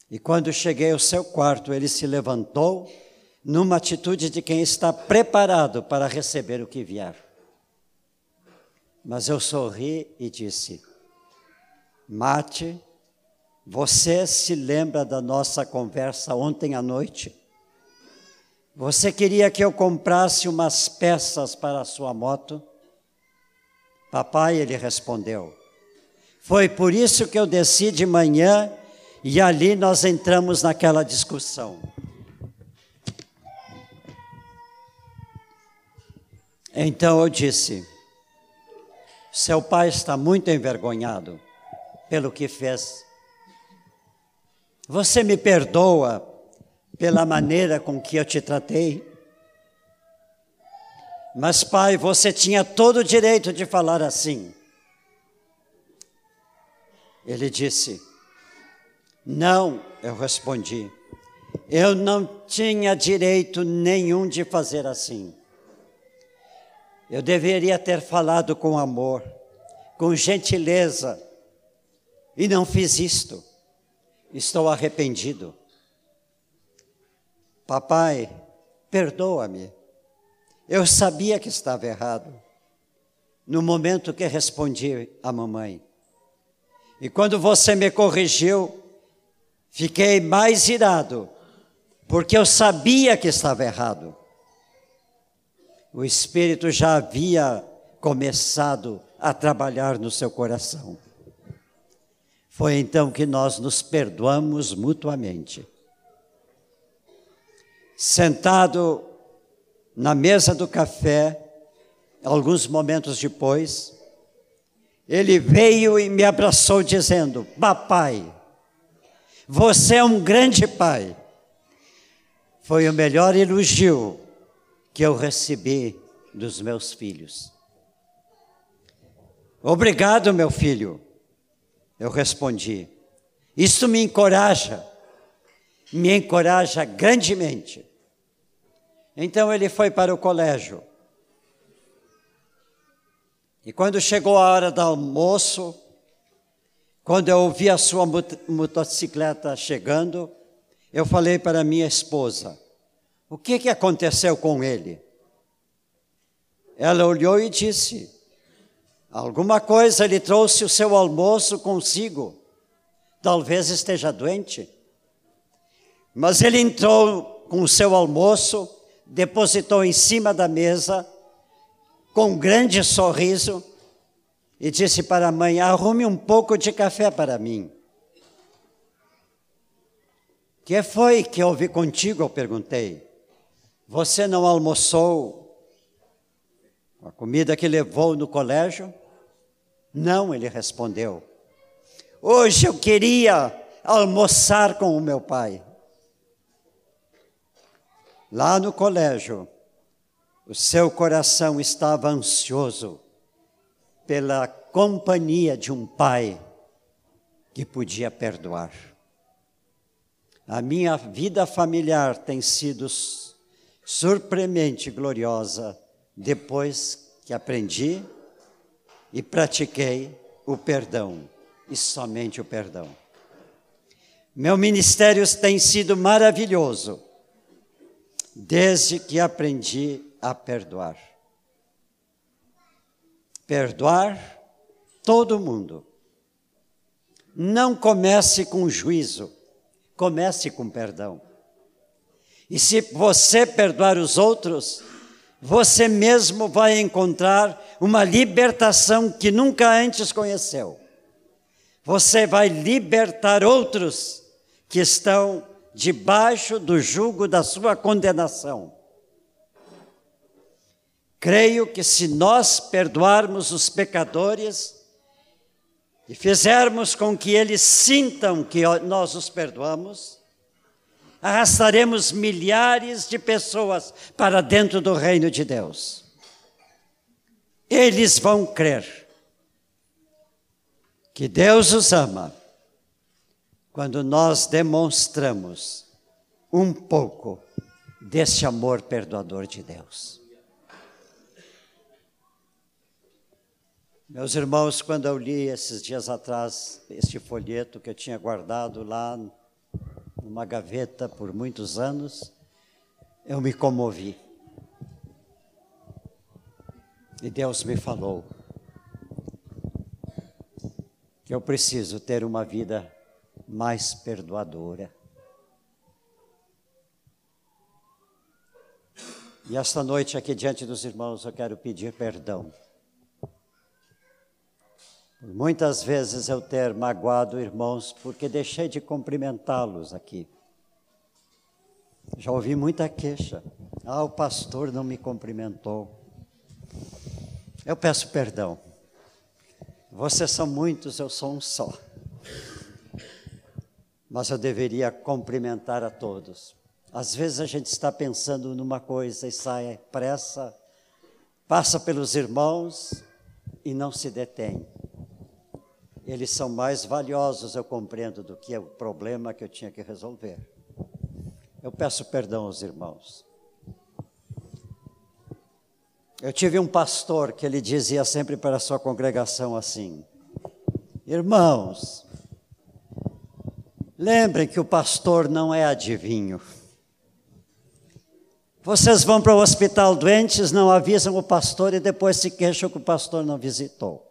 E quando cheguei ao seu quarto, ele se levantou, numa atitude de quem está preparado para receber o que vier. Mas eu sorri e disse: Mate, você se lembra da nossa conversa ontem à noite? Você queria que eu comprasse umas peças para a sua moto? Papai, ele respondeu. Foi por isso que eu desci de manhã e ali nós entramos naquela discussão. Então eu disse: seu pai está muito envergonhado pelo que fez. Você me perdoa pela maneira com que eu te tratei? Mas, pai, você tinha todo o direito de falar assim. Ele disse: não, eu respondi. Eu não tinha direito nenhum de fazer assim. Eu deveria ter falado com amor, com gentileza, e não fiz isto. Estou arrependido. Papai, perdoa-me. Eu sabia que estava errado. no momento que respondi à mamãe. E quando você me corrigiu, fiquei mais irado, porque eu sabia que estava errado. O Espírito já havia começado a trabalhar no seu coração. Foi então que nós nos perdoamos mutuamente. Sentado na mesa do café, alguns momentos depois, ele veio e me abraçou, dizendo: Papai, você é um grande pai. Foi o melhor elogio que eu recebi dos meus filhos. Obrigado, meu filho. Eu respondi. Isso me encoraja, me encoraja grandemente. Então ele foi para o colégio. E quando chegou a hora do almoço, quando eu ouvi a sua motocicleta chegando, eu falei para minha esposa: O que, que aconteceu com ele? Ela olhou e disse: Alguma coisa ele trouxe o seu almoço consigo. Talvez esteja doente. Mas ele entrou com o seu almoço, depositou em cima da mesa, com um grande sorriso, e disse para a mãe: Arrume um pouco de café para mim. Que foi que houve contigo? Eu perguntei. Você não almoçou a comida que levou no colégio? Não, ele respondeu. Hoje eu queria almoçar com o meu pai. Lá no colégio, o seu coração estava ansioso pela companhia de um pai que podia perdoar. A minha vida familiar tem sido surpreendente gloriosa depois que aprendi e pratiquei o perdão, e somente o perdão. Meu ministério tem sido maravilhoso, desde que aprendi a perdoar. Perdoar todo mundo. Não comece com juízo, comece com perdão. E se você perdoar os outros, você mesmo vai encontrar uma libertação que nunca antes conheceu. Você vai libertar outros que estão debaixo do jugo da sua condenação. Creio que se nós perdoarmos os pecadores e fizermos com que eles sintam que nós os perdoamos, arrastaremos milhares de pessoas para dentro do reino de Deus. Eles vão crer que Deus os ama quando nós demonstramos um pouco desse amor perdoador de Deus. Meus irmãos, quando eu li esses dias atrás este folheto que eu tinha guardado lá numa gaveta por muitos anos, eu me comovi. E Deus me falou que eu preciso ter uma vida mais perdoadora. E esta noite, aqui diante dos irmãos, eu quero pedir perdão. Muitas vezes eu ter magoado irmãos porque deixei de cumprimentá-los aqui. Já ouvi muita queixa. Ah, o pastor não me cumprimentou. Eu peço perdão. Vocês são muitos, eu sou um só. Mas eu deveria cumprimentar a todos. Às vezes a gente está pensando numa coisa e sai pressa, passa pelos irmãos e não se detém eles são mais valiosos, eu compreendo, do que o problema que eu tinha que resolver. Eu peço perdão aos irmãos. Eu tive um pastor que ele dizia sempre para a sua congregação assim: Irmãos, lembrem que o pastor não é adivinho. Vocês vão para o hospital doentes, não avisam o pastor e depois se queixam que o pastor não visitou.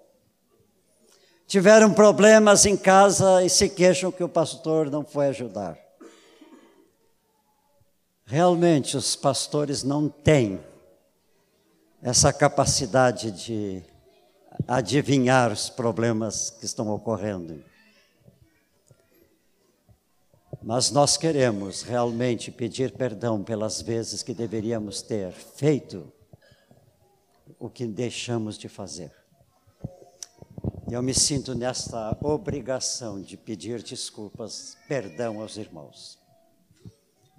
Tiveram problemas em casa e se queixam que o pastor não foi ajudar. Realmente, os pastores não têm essa capacidade de adivinhar os problemas que estão ocorrendo. Mas nós queremos realmente pedir perdão pelas vezes que deveríamos ter feito o que deixamos de fazer. Eu me sinto nesta obrigação de pedir desculpas, perdão aos irmãos.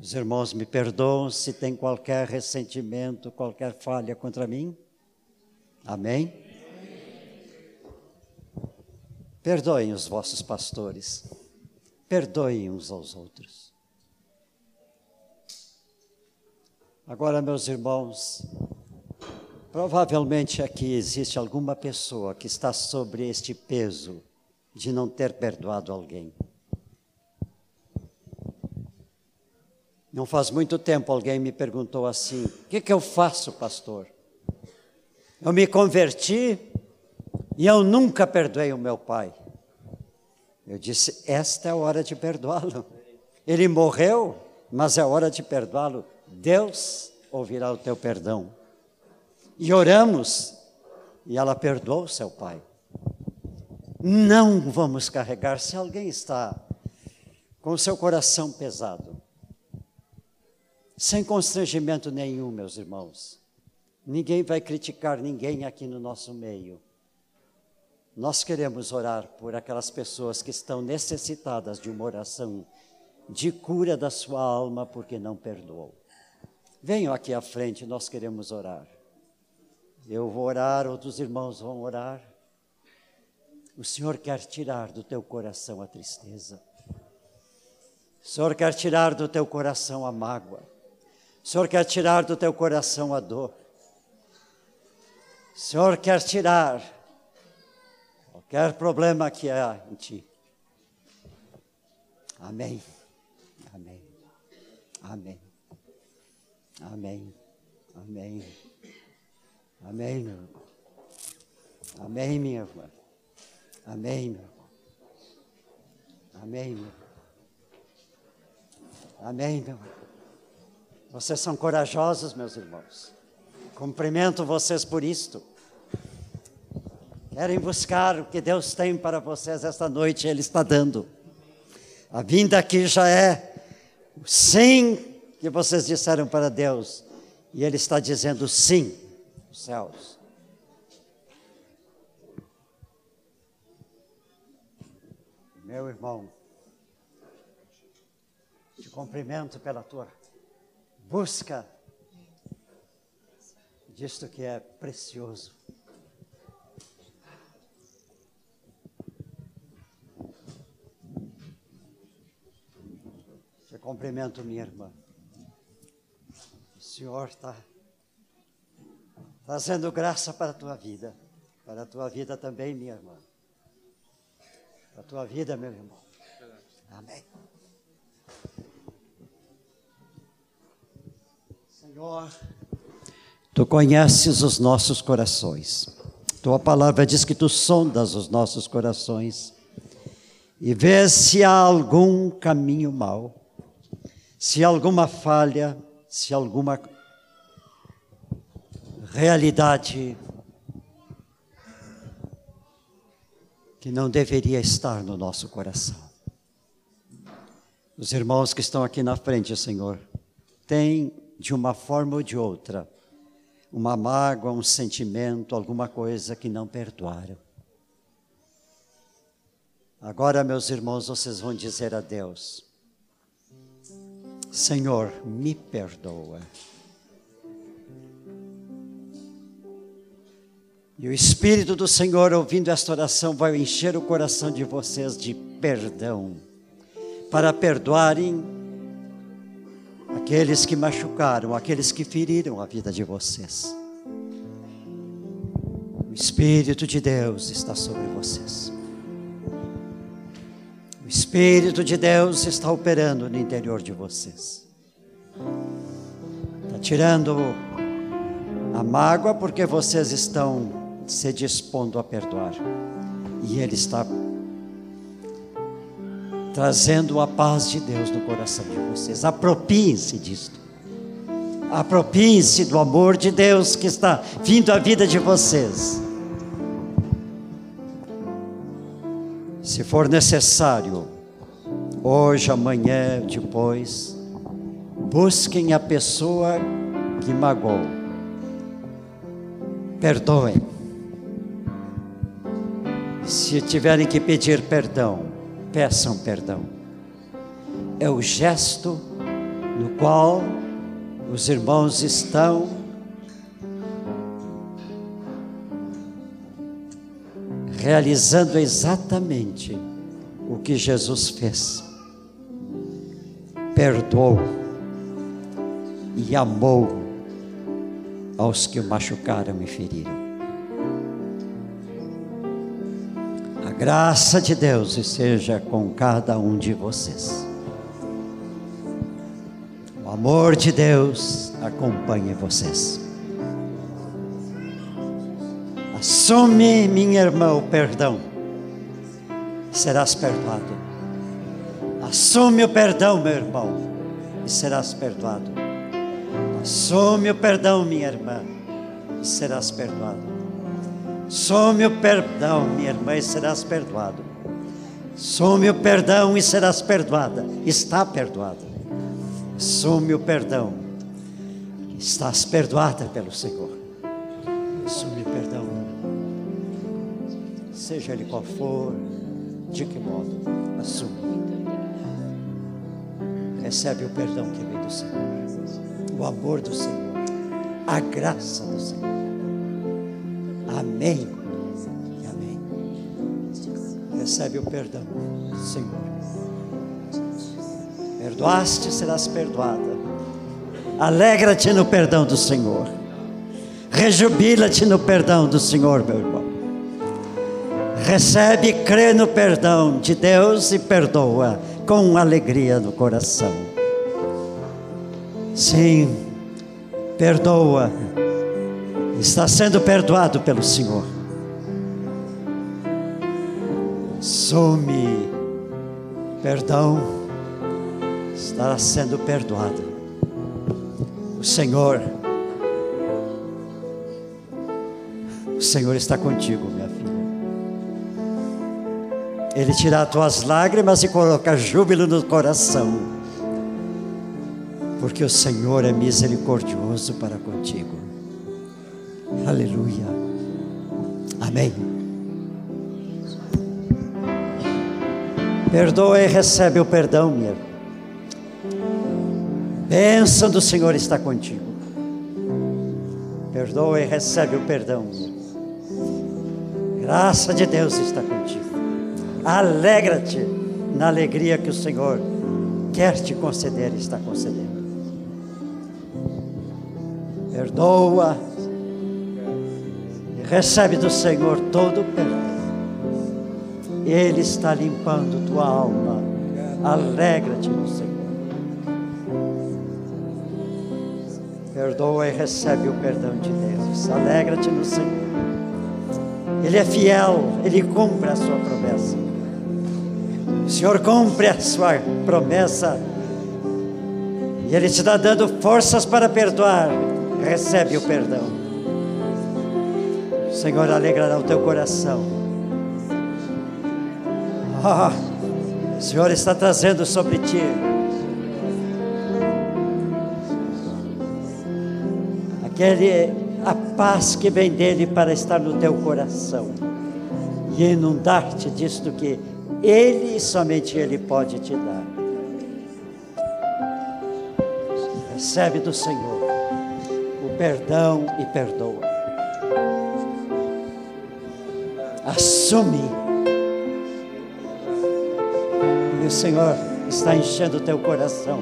Os irmãos me perdoam se tem qualquer ressentimento, qualquer falha contra mim. Amém? Perdoem os vossos pastores. Perdoem uns aos outros. Agora, meus irmãos, provavelmente aqui existe alguma pessoa que está sobre este peso de não ter perdoado alguém. Não faz muito tempo alguém me perguntou assim: o que, que eu faço, pastor? Eu me converti e eu nunca perdoei o meu pai. Eu disse: esta é a hora de perdoá-lo. Ele morreu, mas é hora de perdoá-lo. Deus ouvirá o teu perdão. E oramos, e ela perdoou seu pai. Não vamos carregar se alguém está com o seu coração pesado sem constrangimento nenhum, meus irmãos. Ninguém vai criticar ninguém aqui no nosso meio. Nós queremos orar por aquelas pessoas que estão necessitadas de uma oração de cura da sua alma porque não perdoou. Venham aqui à frente, nós queremos orar. Eu vou orar, outros irmãos vão orar. O Senhor quer tirar do teu coração a tristeza. O Senhor quer tirar do teu coração a mágoa. O Senhor quer tirar do teu coração a dor. O Senhor quer tirar qualquer problema que há em ti. Amém. Amém. Amém. Amém. Amém. Amém, meu irmão. Amém, minha irmã. Amém, meu irmão. Amém, meu irmão. Amém, meu irmão. Vocês são corajosos, meus irmãos. Cumprimento vocês por isto. Querem buscar o que Deus tem para vocês esta noite, Ele está dando. A vinda aqui já é o sim que vocês disseram para Deus, e Ele está dizendo sim, céus. Meu irmão, te cumprimento pela tua busca disto que é precioso. Te cumprimento, minha irmã. O Senhor está trazendo graça para a tua vida, para a tua vida também, minha irmã. Para a tua vida, meu irmão. Amém. Senhor, tu conheces os nossos corações. Tua palavra diz que tu sondas os nossos corações e vês se há algum caminho mau, se há alguma falha, se há alguma realidade que não deveria estar no nosso coração. Os irmãos que estão aqui na frente, Senhor, têm de uma forma ou de outra, uma mágoa, um sentimento, alguma coisa que não perdoaram. Agora, meus irmãos, vocês vão dizer a Deus: Senhor, me perdoa. E o Espírito do Senhor, ouvindo esta oração, vai encher o coração de vocês de perdão, para perdoarem aqueles que machucaram, aqueles que feriram a vida de vocês. O Espírito de Deus está sobre vocês. O Espírito de Deus está operando no interior de vocês. Está tirando a mágoa porque vocês estão se dispondo a perdoar. E Ele está trazendo a paz de Deus no coração de vocês. Apropiem-se disto. Apropiem-se do amor de Deus que está vindo à vida de vocês. Se for necessário, hoje, amanhã, depois, busquem a pessoa que magoou. Perdoem. Se tiverem que pedir perdão, peçam perdão. É o gesto no qual os irmãos estão realizando exatamente o que Jesus fez. Perdoou e amou aos que o machucaram e feriram. Graça de Deus esteja com cada um de vocês. O amor de Deus acompanhe vocês. Assume, minha irmã, o perdão, serás perdoado. Assume o perdão, meu irmão, e serás perdoado. Assume o perdão, minha irmã, e serás perdoado. Assume o perdão, minha irmã, e serás perdoado. Assume o perdão e serás perdoada. Está perdoada. Assume o perdão. Estás perdoada pelo Senhor. Assume o perdão seja ele qual for, de que modo, assume. Recebe o perdão que vem do Senhor, o amor do Senhor, a graça do Senhor. Amém e amém. Recebe o perdão Senhor. Perdoaste, serás perdoada. Alegra-te no perdão do Senhor. Rejubila-te no perdão do Senhor, meu irmão recebe, crê no perdão de Deus e perdoa com alegria no coração. Sim, perdoa, está sendo perdoado pelo Senhor. Some, perdão, estará sendo perdoado. O Senhor, o Senhor está contigo, minha filha. Ele tira as tuas lágrimas e coloca júbilo no coração. Porque o Senhor é misericordioso para contigo. Aleluia. Amém. Perdoa e recebe o perdão, minha. Bênção do Senhor está contigo. Perdoa e recebe o perdão. Graça de Deus está contigo. Alegra-te na alegria que o Senhor quer te conceder e está concedendo. Perdoa recebe do Senhor todo o perdão. Ele está limpando tua alma. Alegra-te no Senhor. Perdoa e recebe o perdão de Deus. Alegra-te no Senhor. Ele é fiel, ele cumpre a sua promessa. O Senhor cumpre a sua promessa. E Ele te está dando forças para perdoar. Recebe o perdão. Senhor alegrará o teu coração. Ah, o Senhor está trazendo sobre ti. Aquele, a paz que vem dele para estar no teu coração e inundar-te disto que ele e somente Ele pode te dar. Recebe do Senhor o perdão e perdoa. Assume. E o Senhor está enchendo o teu coração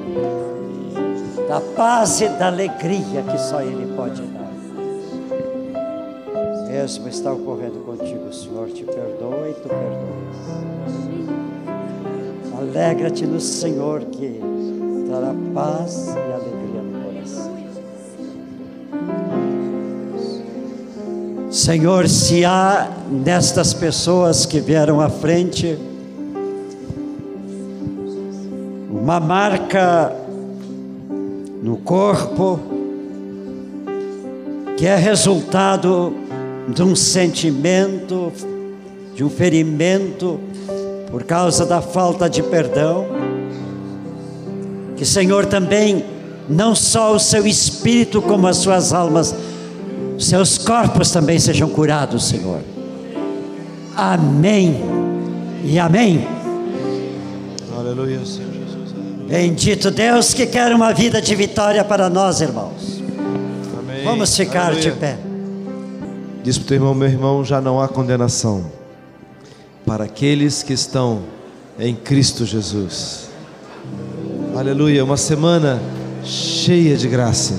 da paz e da alegria que só Ele pode dar. Mesmo está ocorrendo contigo, o Senhor te perdoa e tu perdoas. Alegra-te no Senhor que trará paz e alegria Senhor, se há nestas pessoas que vieram à frente uma marca no corpo que é resultado de um sentimento, de um ferimento por causa da falta de perdão, que Senhor também não só o seu espírito como as suas almas seus corpos também sejam curados, Senhor. Amém e amém. Aleluia, Senhor Jesus. Bendito Deus que quer uma vida de vitória para nós, irmãos. Amém. Vamos ficar Aleluia. de pé. Diz para o teu irmão, meu irmão, já não há condenação para aqueles que estão em Cristo Jesus. Aleluia, uma semana cheia de graça,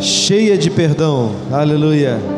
cheia de perdão. Aleluia.